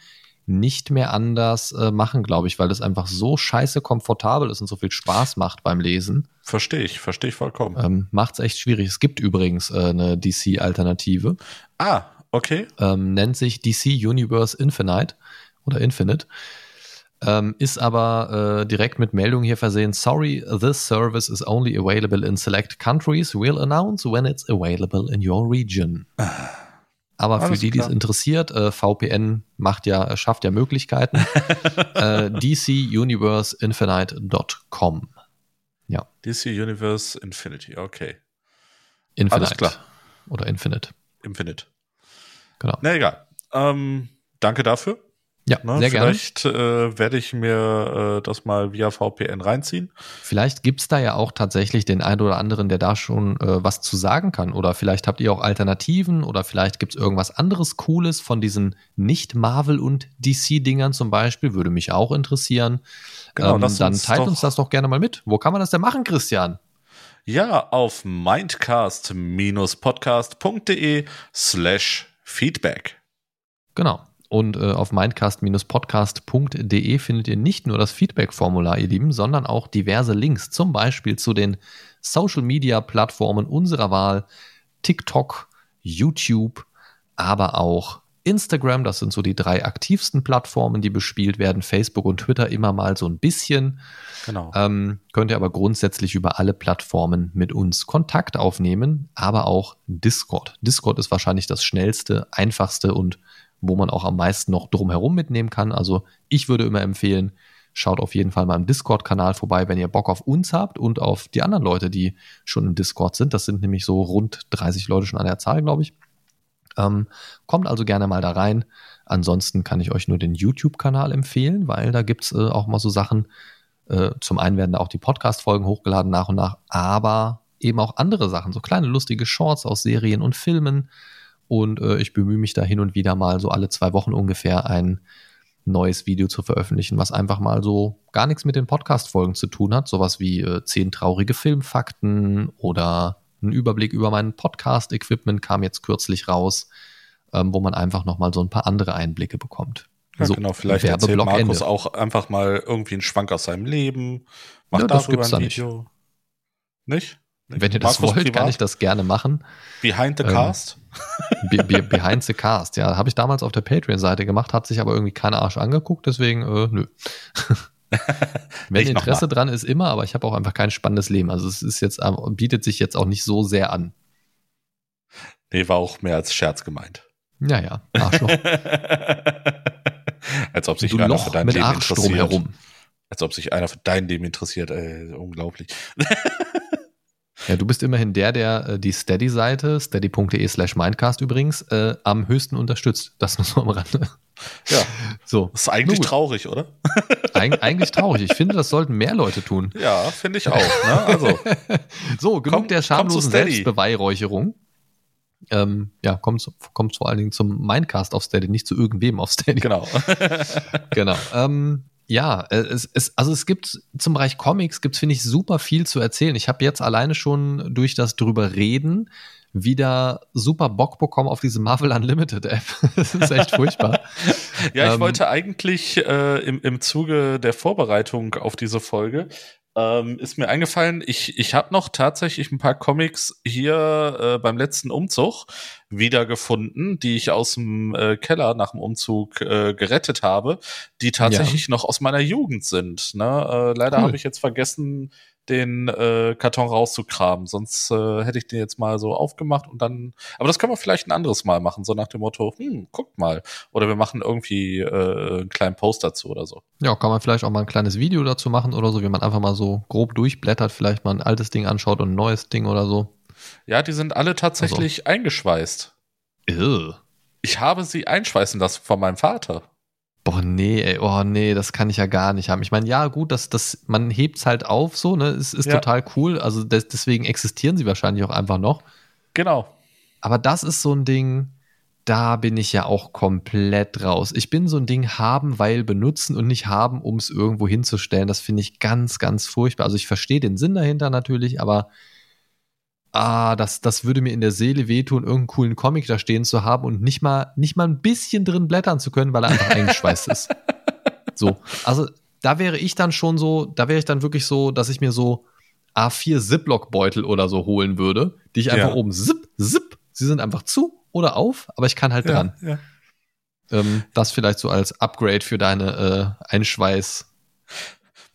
nicht mehr anders äh, machen, glaube ich, weil das einfach so scheiße komfortabel ist und so viel Spaß macht beim Lesen. Verstehe ich, verstehe ich vollkommen. Ähm, macht's echt schwierig. Es gibt übrigens äh, eine DC-Alternative. Ah, okay. ähm, nennt sich DC Universe Infinite oder Infinite. Ähm, ist aber äh, direkt mit Meldung hier versehen. Sorry, this service is only available in select countries. We'll announce when it's available in your region. Aber für Alles die, die es interessiert, äh, VPN macht ja, äh, schafft ja Möglichkeiten. [laughs] äh, DCUniverseInfinite.com. DC Universe Infinity, okay. Infinite. Alles klar. Oder Infinite. Infinite. Genau. Na egal. Ähm, danke dafür. Ja, Ne, sehr gerne. vielleicht äh, werde ich mir äh, das mal via VPN reinziehen. Vielleicht gibt's da ja auch tatsächlich den einen oder anderen, der da schon äh, was zu sagen kann. Oder vielleicht habt ihr auch Alternativen oder vielleicht gibt's irgendwas anderes Cooles von diesen Nicht-Marvel- und DC-Dingern zum Beispiel. Würde mich auch interessieren. Genau, ähm, dann uns teilt uns das doch gerne mal mit. Wo kann man das denn machen, Christian? Ja, auf mindcast-podcast.de slash Feedback. Genau. Und äh, auf mindcast-podcast.de findet ihr nicht nur das Feedback-Formular, ihr Lieben, sondern auch diverse Links, zum Beispiel zu den Social-Media-Plattformen unserer Wahl, TikTok, YouTube, aber auch Instagram. Das sind so die drei aktivsten Plattformen, die bespielt werden. Facebook und Twitter immer mal so ein bisschen. Genau. Ähm, könnt ihr aber grundsätzlich über alle Plattformen mit uns Kontakt aufnehmen, aber auch Discord. Discord ist wahrscheinlich das schnellste, einfachste und wo man auch am meisten noch drumherum mitnehmen kann. Also ich würde immer empfehlen, schaut auf jeden Fall mal im Discord-Kanal vorbei, wenn ihr Bock auf uns habt und auf die anderen Leute, die schon im Discord sind. Das sind nämlich so rund 30 Leute schon an der Zahl, glaube ich. Ähm, kommt also gerne mal da rein. Ansonsten kann ich euch nur den YouTube-Kanal empfehlen, weil da gibt's äh, auch mal so Sachen. Äh, zum einen werden da auch die Podcast-Folgen hochgeladen nach und nach, aber eben auch andere Sachen, so kleine lustige Shorts aus Serien und Filmen. Und äh, ich bemühe mich da hin und wieder mal so alle zwei Wochen ungefähr ein neues Video zu veröffentlichen, was einfach mal so gar nichts mit den Podcast-Folgen zu tun hat. Sowas wie äh, zehn traurige Filmfakten oder ein Überblick über mein Podcast-Equipment kam jetzt kürzlich raus, ähm, wo man einfach nochmal so ein paar andere Einblicke bekommt. Ja, so, genau, vielleicht erzählt Markus Ende. auch einfach mal irgendwie einen Schwank aus seinem Leben. Macht ja, das gibt's ein Video. Nicht? nicht? Wenn ihr das Markus wollt, privat? kann ich das gerne machen. Behind the ähm, Cast? Be be behind the Cast, ja. Habe ich damals auf der Patreon-Seite gemacht, hat sich aber irgendwie keiner Arsch angeguckt, deswegen, äh, nö. [laughs] Wenn Interesse dran ist, immer, aber ich habe auch einfach kein spannendes Leben. Also es ist jetzt, bietet sich jetzt auch nicht so sehr an. Nee, war auch mehr als Scherz gemeint. Ja, ja, Arschloch. [laughs] als ob sich du einer Loch für dein mit Leben Arschstrom interessiert. herum. Als ob sich einer für dein Leben interessiert. Ey, unglaublich. [laughs] Ja, du bist immerhin der, der äh, die Steady-Seite, steady.de slash Mindcast übrigens, äh, am höchsten unterstützt. Das nur so am Rande. Ja. [laughs] So. Das ist eigentlich traurig, oder? [laughs] Eig eigentlich traurig. Ich finde, das sollten mehr Leute tun. Ja, finde ich auch. Ne? Also. [laughs] so, genug komm, der schamlosen Selbstbeweihräucherung. Ähm, ja, kommt, kommt vor allen Dingen zum Mindcast auf Steady, nicht zu irgendwem auf Steady. Genau. genau. Ähm, ja, äh, es, es, also es gibt zum Bereich Comics gibt es, finde ich, super viel zu erzählen. Ich habe jetzt alleine schon durch das drüber reden wieder super Bock bekommen auf diese Marvel Unlimited App. [laughs] das ist echt furchtbar. ja, ich ähm, wollte eigentlich äh, im, im Zuge der Vorbereitung auf diese Folge ähm, ist mir eingefallen, ich, ich habe noch tatsächlich ein paar Comics hier äh, beim letzten Umzug wiedergefunden, die ich aus dem äh, Keller nach dem Umzug äh, gerettet habe, die tatsächlich ja. noch aus meiner Jugend sind. Ne? Äh, leider cool. habe ich jetzt vergessen, den äh, Karton rauszukramen. Sonst äh, hätte ich den jetzt mal so aufgemacht und dann. Aber das können wir vielleicht ein anderes Mal machen, so nach dem Motto, hm, guckt mal. Oder wir machen irgendwie äh, einen kleinen Post dazu oder so. Ja, kann man vielleicht auch mal ein kleines Video dazu machen oder so, wie man einfach mal so grob durchblättert, vielleicht mal ein altes Ding anschaut und ein neues Ding oder so. Ja, die sind alle tatsächlich also. eingeschweißt. Ew. Ich habe sie einschweißen lassen von meinem Vater. Boah, nee, ey, oh nee, das kann ich ja gar nicht haben. Ich meine, ja, gut, das, das, man hebt's halt auf, so, ne? Es ist ja. total cool. Also des, deswegen existieren sie wahrscheinlich auch einfach noch. Genau. Aber das ist so ein Ding, da bin ich ja auch komplett raus. Ich bin so ein Ding haben, weil benutzen und nicht haben, um es irgendwo hinzustellen. Das finde ich ganz, ganz furchtbar. Also ich verstehe den Sinn dahinter natürlich, aber ah, das, das würde mir in der Seele wehtun, irgendeinen coolen Comic da stehen zu haben und nicht mal, nicht mal ein bisschen drin blättern zu können, weil er einfach eingeschweißt ist. [laughs] So. Also, da wäre ich dann schon so, da wäre ich dann wirklich so, dass ich mir so A4 Ziploc-Beutel oder so holen würde, die ich einfach ja. oben zip, zip, sie sind einfach zu oder auf, aber ich kann halt dran. Ja, ähm, das vielleicht so als Upgrade für deine äh, Einschweiß-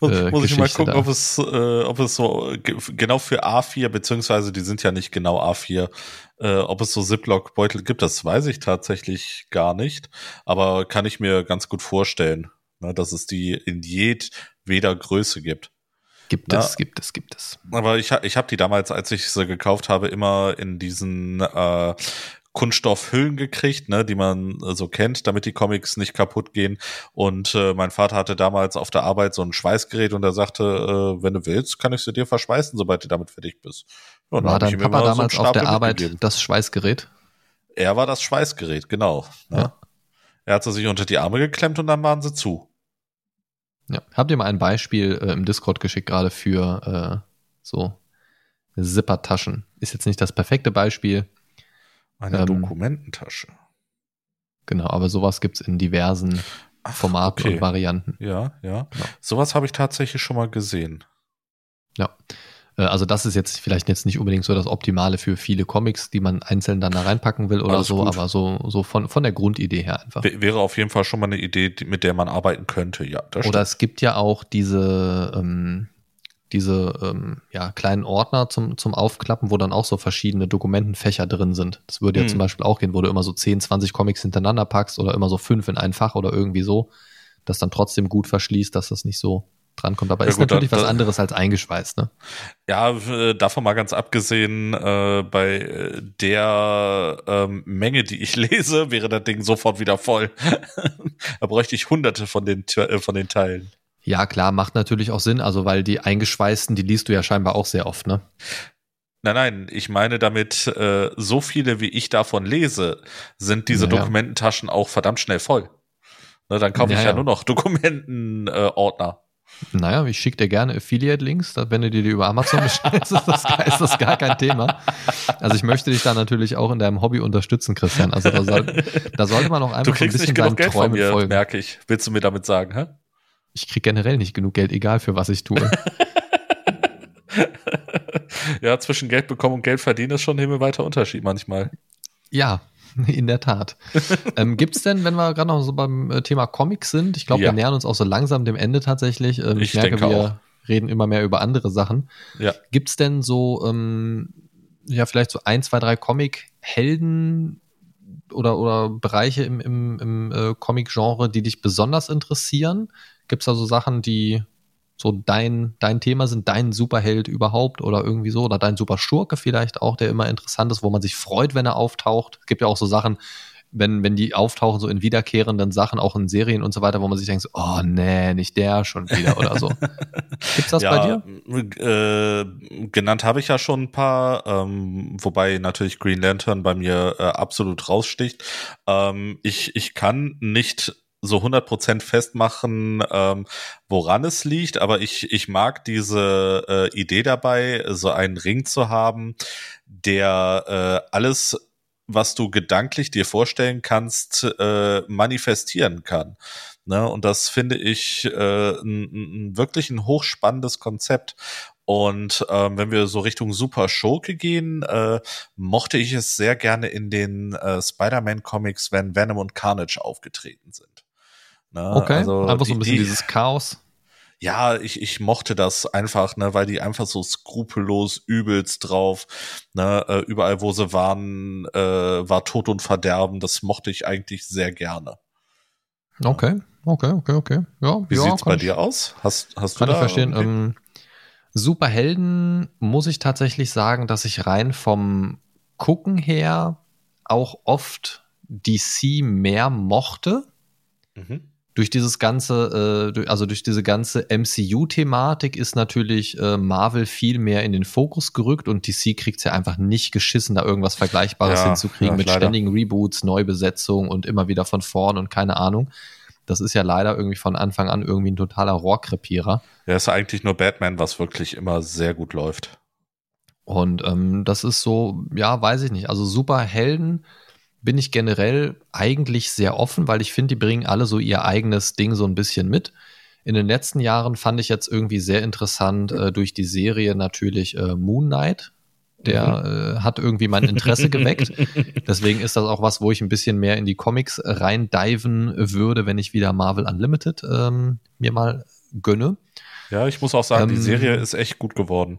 äh, muss ich mal gucken, ob es, äh, ob es so genau für A4, beziehungsweise die sind ja nicht genau A4, äh, ob es so Ziploc-Beutel gibt, das weiß ich tatsächlich gar nicht. Aber kann ich mir ganz gut vorstellen, ne, dass es die in jedweder Größe gibt. Gibt es, gibt es, gibt es. Aber ich, ich habe die damals, als ich sie gekauft habe, immer in diesen äh, Kunststoffhüllen gekriegt, ne, die man äh, so kennt, damit die Comics nicht kaputt gehen. Und äh, mein Vater hatte damals auf der Arbeit so ein Schweißgerät und er sagte, äh, wenn du willst, kann ich sie dir verschweißen, sobald du damit fertig bist. Und war dein Papa damals so auf der Arbeit das Schweißgerät? Er war das Schweißgerät, genau. Ne? Ja. Er hat sie sich unter die Arme geklemmt und dann waren sie zu. Ja. Habt ihr mal ein Beispiel äh, im Discord geschickt, gerade für äh, so Zippertaschen? Ist jetzt nicht das perfekte Beispiel, eine ähm, Dokumententasche. Genau, aber sowas gibt es in diversen Ach, Formaten okay. und Varianten. Ja, ja. Genau. Sowas habe ich tatsächlich schon mal gesehen. Ja. Äh, also das ist jetzt vielleicht jetzt nicht unbedingt so das Optimale für viele Comics, die man einzeln dann da reinpacken will oder Alles so, gut. aber so, so von, von der Grundidee her einfach. Wäre auf jeden Fall schon mal eine Idee, mit der man arbeiten könnte. Ja, das Oder es gibt ja auch diese, ähm, diese ähm, ja, kleinen Ordner zum, zum Aufklappen, wo dann auch so verschiedene Dokumentenfächer drin sind. Das würde ja Hm. zum Beispiel auch gehen, wo du immer so 10, 20 Comics hintereinander packst oder immer so fünf in ein Fach oder irgendwie so, das dann trotzdem gut verschließt, dass das nicht so drankommt. Aber Ja ist gut, natürlich da- was anderes als eingeschweißt, ne? Ja, äh, davon mal ganz abgesehen, äh, bei äh, der ähm, Menge, die ich [laughs] lese, wäre das Ding sofort wieder voll. [laughs] da bräuchte ich hunderte von den, äh, von den Teilen. Ja, klar, macht natürlich auch Sinn, also weil die eingeschweißten, die liest du ja scheinbar auch sehr oft, ne? Nein, nein, ich meine damit, äh, so viele wie ich davon lese, sind diese Ja, ja. Dokumententaschen auch verdammt schnell voll. Ne, dann kaufe ich Ja, nur noch Dokumentenordner. Äh. Naja, ich schicke dir gerne Affiliate-Links, wenn du dir die über Amazon bestellst, ist das, gar- ist das gar kein Thema. Also ich möchte dich da natürlich auch in deinem Hobby unterstützen, Christian. Also da, soll, da sollte man auch du einfach so ein kriegst bisschen nicht genug Geld von Träumen mir, folgen. merke ich. Willst du mir damit sagen, hä? Ich krieg generell nicht genug Geld, egal für was ich tue. [laughs] ja, zwischen Geld bekommen und Geld verdienen ist schon ein himmelweiter Unterschied manchmal. ja, [laughs] in der Tat. ähm, gibt's denn, wenn wir gerade noch so beim äh, Thema Comics sind, ich glaube, Ja. wir nähern uns auch so langsam dem Ende tatsächlich. Ähm, ich, Ich merke, denke wir auch. reden immer mehr über andere Sachen. Ja. Gibt's denn so, ähm, ja, vielleicht so ein, zwei, drei Comic-Helden oder, oder Bereiche im, im, im äh, Comic-Genre, die dich besonders interessieren? Gibt's da so Sachen, die so dein, dein Thema sind, dein Superheld überhaupt oder irgendwie so, oder dein Superschurke vielleicht auch, der immer interessant ist, wo man sich freut, wenn er auftaucht? Es gibt ja auch so Sachen, wenn, wenn die auftauchen, so in wiederkehrenden Sachen, auch in Serien und so weiter, wo man sich denkt, so, oh nee, nicht der schon wieder oder so. [laughs] Gibt's das bei dir? Äh, genannt habe ich ja schon ein paar, ähm, wobei natürlich Green Lantern bei mir äh, absolut raussticht. Ähm, ich, ich kann nicht so 100% festmachen, ähm, woran es liegt, aber ich, ich mag diese äh, Idee dabei, so einen Ring zu haben, der äh, alles was du gedanklich dir vorstellen kannst, äh, manifestieren kann. Ne? Und das finde ich äh, ein, ein, wirklich ein hochspannendes Konzept. Und ähm, wenn wir so Richtung Super Schurke gehen, äh, mochte ich es sehr gerne in den äh, Spider-Man-Comics, wenn Venom und Carnage aufgetreten sind. Ne? Okay, Also einfach so ein bisschen die- dieses Chaos. Ja, ich, ich mochte das einfach, ne, weil die einfach so skrupellos übelst drauf, ne, äh, überall wo sie waren, äh, war Tod und Verderben, das mochte ich eigentlich sehr gerne. Okay, okay, okay, okay. Ja, Wie ja, sieht's kann bei ich- dir aus? Hast, hast Kann du ich da verstehen. irgendwie- Ähm, Superhelden muss ich tatsächlich sagen, dass ich rein vom Gucken her auch oft DC mehr mochte. mhm. Durch dieses ganze, äh, also durch diese ganze MCU-Thematik ist natürlich äh, Marvel viel mehr in den Fokus gerückt und DC kriegt es ja einfach nicht geschissen, da irgendwas Vergleichbares Ja, hinzukriegen ja, mit leider. ständigen Reboots, Neubesetzung und immer wieder von vorn und keine Ahnung. Das ist ja leider irgendwie von Anfang an irgendwie ein totaler Rohrkrepierer. Ja, ist eigentlich nur Batman, was wirklich immer sehr gut läuft. Und ähm, das ist so, ja, weiß ich nicht. Also Superhelden bin ich generell eigentlich sehr offen, weil ich finde, die bringen alle so ihr eigenes Ding so ein bisschen mit. In den letzten Jahren fand ich jetzt irgendwie sehr interessant äh, durch die Serie natürlich äh, Moon Knight. Der äh, hat irgendwie mein Interesse geweckt. [laughs] Deswegen ist das auch was, wo ich ein bisschen mehr in die Comics reindiven würde, wenn ich wieder Marvel Unlimited ähm, mir mal gönne. Ja, ich muss auch sagen, die Ähm, Serie ist echt gut geworden.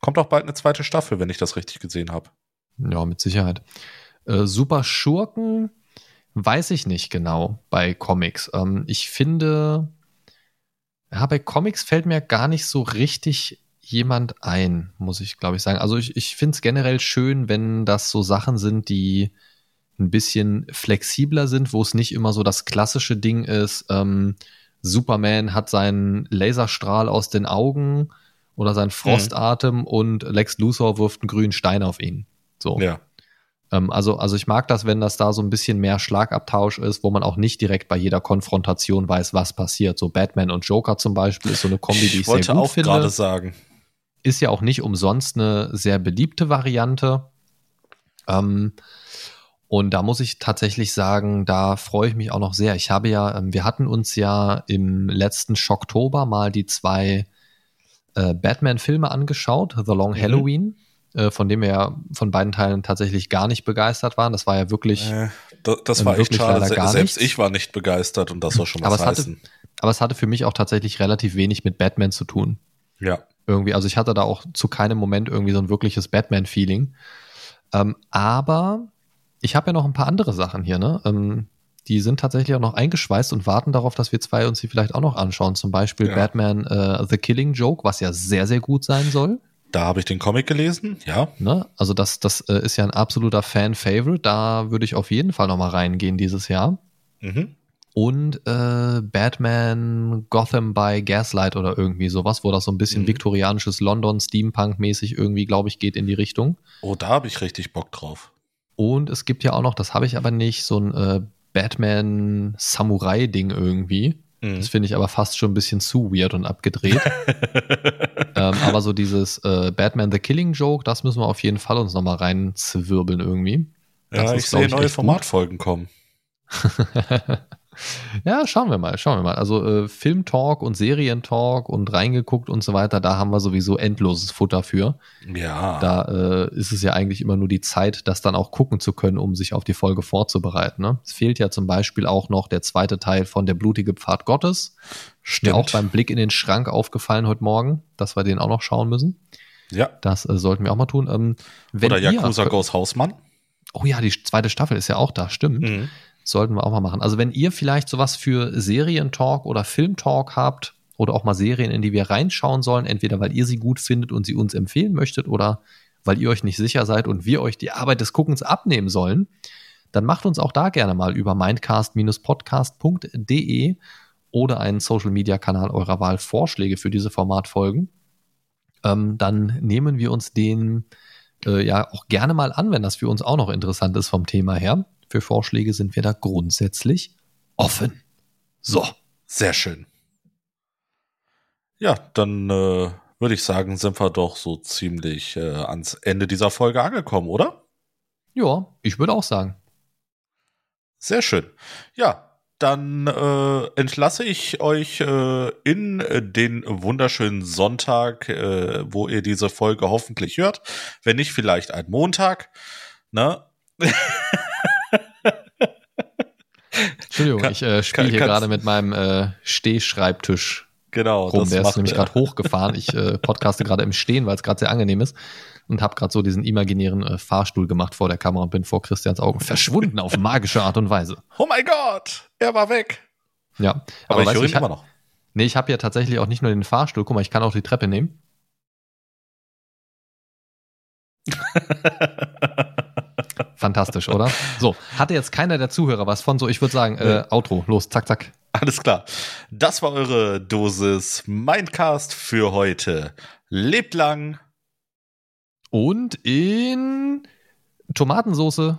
Kommt auch bald eine zweite Staffel, wenn ich das richtig gesehen habe. Ja, mit Sicherheit. Äh, Super Schurken weiß ich nicht genau bei Comics. Ähm, ich finde, ja, bei Comics fällt mir gar nicht so richtig jemand ein, muss ich glaube ich sagen. Also ich, ich finde es generell schön, wenn das so Sachen sind, die ein bisschen flexibler sind, wo es nicht immer so das klassische Ding ist, ähm, Superman hat seinen Laserstrahl aus den Augen oder seinen Frostatem und Lex Luthor wirft einen grünen Stein auf ihn. So. Ja. Ähm, also, also ich mag das, wenn das da so ein bisschen mehr Schlagabtausch ist, wo man auch nicht direkt bei jeder Konfrontation weiß, was passiert. So Batman und Joker zum Beispiel ist so eine Kombi, die ich, ich wollte sehr gut auch finde. gerade sagen. Ist ja auch nicht umsonst eine sehr beliebte Variante. Ähm, und da muss ich tatsächlich sagen, da freue ich mich auch noch sehr. Ich habe ja, ähm, wir hatten uns ja im letzten Schocktober mal die zwei äh, Batman-Filme angeschaut, The Long Mhm. Halloween, äh, von dem wir ja von beiden Teilen tatsächlich gar nicht begeistert waren. Das war ja wirklich, Äh, da- das Ähm, war echt wirklich schade. leider Se- Selbst nichts. ich war nicht begeistert und das soll schon aber was es, hatte, heißen. aber es hatte für mich auch tatsächlich relativ wenig mit Batman zu tun. Ja. Irgendwie, also ich hatte da auch zu keinem Moment irgendwie so ein wirkliches Batman-Feeling. Ähm, aber ich habe ja noch ein paar andere Sachen hier, ne? Ähm, die sind tatsächlich auch noch eingeschweißt und warten darauf, dass wir zwei uns die vielleicht auch noch anschauen. Zum Beispiel Ja. Batman äh, The Killing Joke, was ja sehr, sehr gut sein soll. Da habe ich den Comic gelesen, ja. Ne? Also das, das äh, ist ja ein absoluter Fan-Favorite. Da würde ich auf jeden Fall noch mal reingehen dieses Jahr. Mhm. Und äh, Batman Gotham by Gaslight oder irgendwie sowas, wo das so ein bisschen Mhm. viktorianisches London, Steampunk-mäßig irgendwie, glaube ich, geht in die Richtung. Oh, da habe ich richtig Bock drauf. Und es gibt ja auch noch, das habe ich aber nicht, so ein äh, Batman-Samurai-Ding irgendwie. Mhm. Das finde ich aber fast schon ein bisschen zu weird und abgedreht. [laughs] ähm, aber so dieses äh, Batman The Killing Joke, das müssen wir auf jeden Fall uns nochmal reinzwirbeln irgendwie. Das ja, ist, ich sehe ich, neue. Formatfolgen kommen. [laughs] ja, schauen wir mal, schauen wir mal. Also äh, Film-Talk und Serientalk und reingeguckt und so weiter, da haben wir sowieso endloses Futter für. Ja. Da äh, ist es ja eigentlich immer nur die Zeit, das dann auch gucken zu können, um sich auf die Folge vorzubereiten. Ne? Es fehlt ja zum Beispiel auch noch der zweite Teil von Der blutige Pfad Gottes. Mir auch beim Blick in den Schrank aufgefallen heute Morgen, dass wir den auch noch schauen müssen. ja. Das äh, sollten wir auch mal tun. Ähm, wenn Oder ihr- Yakuza Goes Hausmann. Oh ja, die zweite Staffel ist ja auch da, stimmt. Mhm. Sollten wir auch mal machen. Also wenn ihr vielleicht sowas für Serientalk oder Filmtalk habt oder auch mal Serien, in die wir reinschauen sollen, entweder weil ihr sie gut findet und sie uns empfehlen möchtet oder weil ihr euch nicht sicher seid und wir euch die Arbeit des Guckens abnehmen sollen, dann macht uns auch da gerne mal über mindcast-podcast.de oder einen Social-Media-Kanal eurer Wahl Vorschläge für diese Formatfolgen. Ähm, dann nehmen wir uns den äh, ja auch gerne mal an, wenn das für uns auch noch interessant ist vom Thema her. Für Vorschläge sind wir da grundsätzlich offen. So. Sehr schön. Ja, dann äh, würde ich sagen, sind wir doch so ziemlich äh, ans Ende dieser Folge angekommen, oder? Ja, ich würde auch sagen. Sehr schön. Ja, dann äh, entlasse ich euch äh, in den wunderschönen Sonntag, äh, wo ihr diese Folge hoffentlich hört. Wenn nicht, vielleicht ein Montag. Ne? [laughs] Entschuldigung, Kann- ich äh, spiele hier gerade mit meinem äh, Stehschreibtisch Genau. rum. Der ist nämlich gerade hochgefahren. Ich äh, podcaste gerade im Stehen, weil es gerade sehr angenehm ist. Und habe gerade so diesen imaginären äh, Fahrstuhl gemacht vor der Kamera und bin vor Christians Augen verschwunden auf magische Art und Weise. Oh mein Gott, er war weg. Ja, Aber, ich weißt du, höre ihn immer noch. Nee, ich habe ja tatsächlich auch nicht nur den Fahrstuhl. Guck mal, ich kann auch die Treppe nehmen. [laughs] Fantastisch, oder? [laughs] So, hatte jetzt keiner der Zuhörer was von so, ich würde sagen, äh, Outro, los, zack, zack. Alles klar. Das war eure Dosis Mindcast für heute. Lebt lang. Und in Tomatensoße.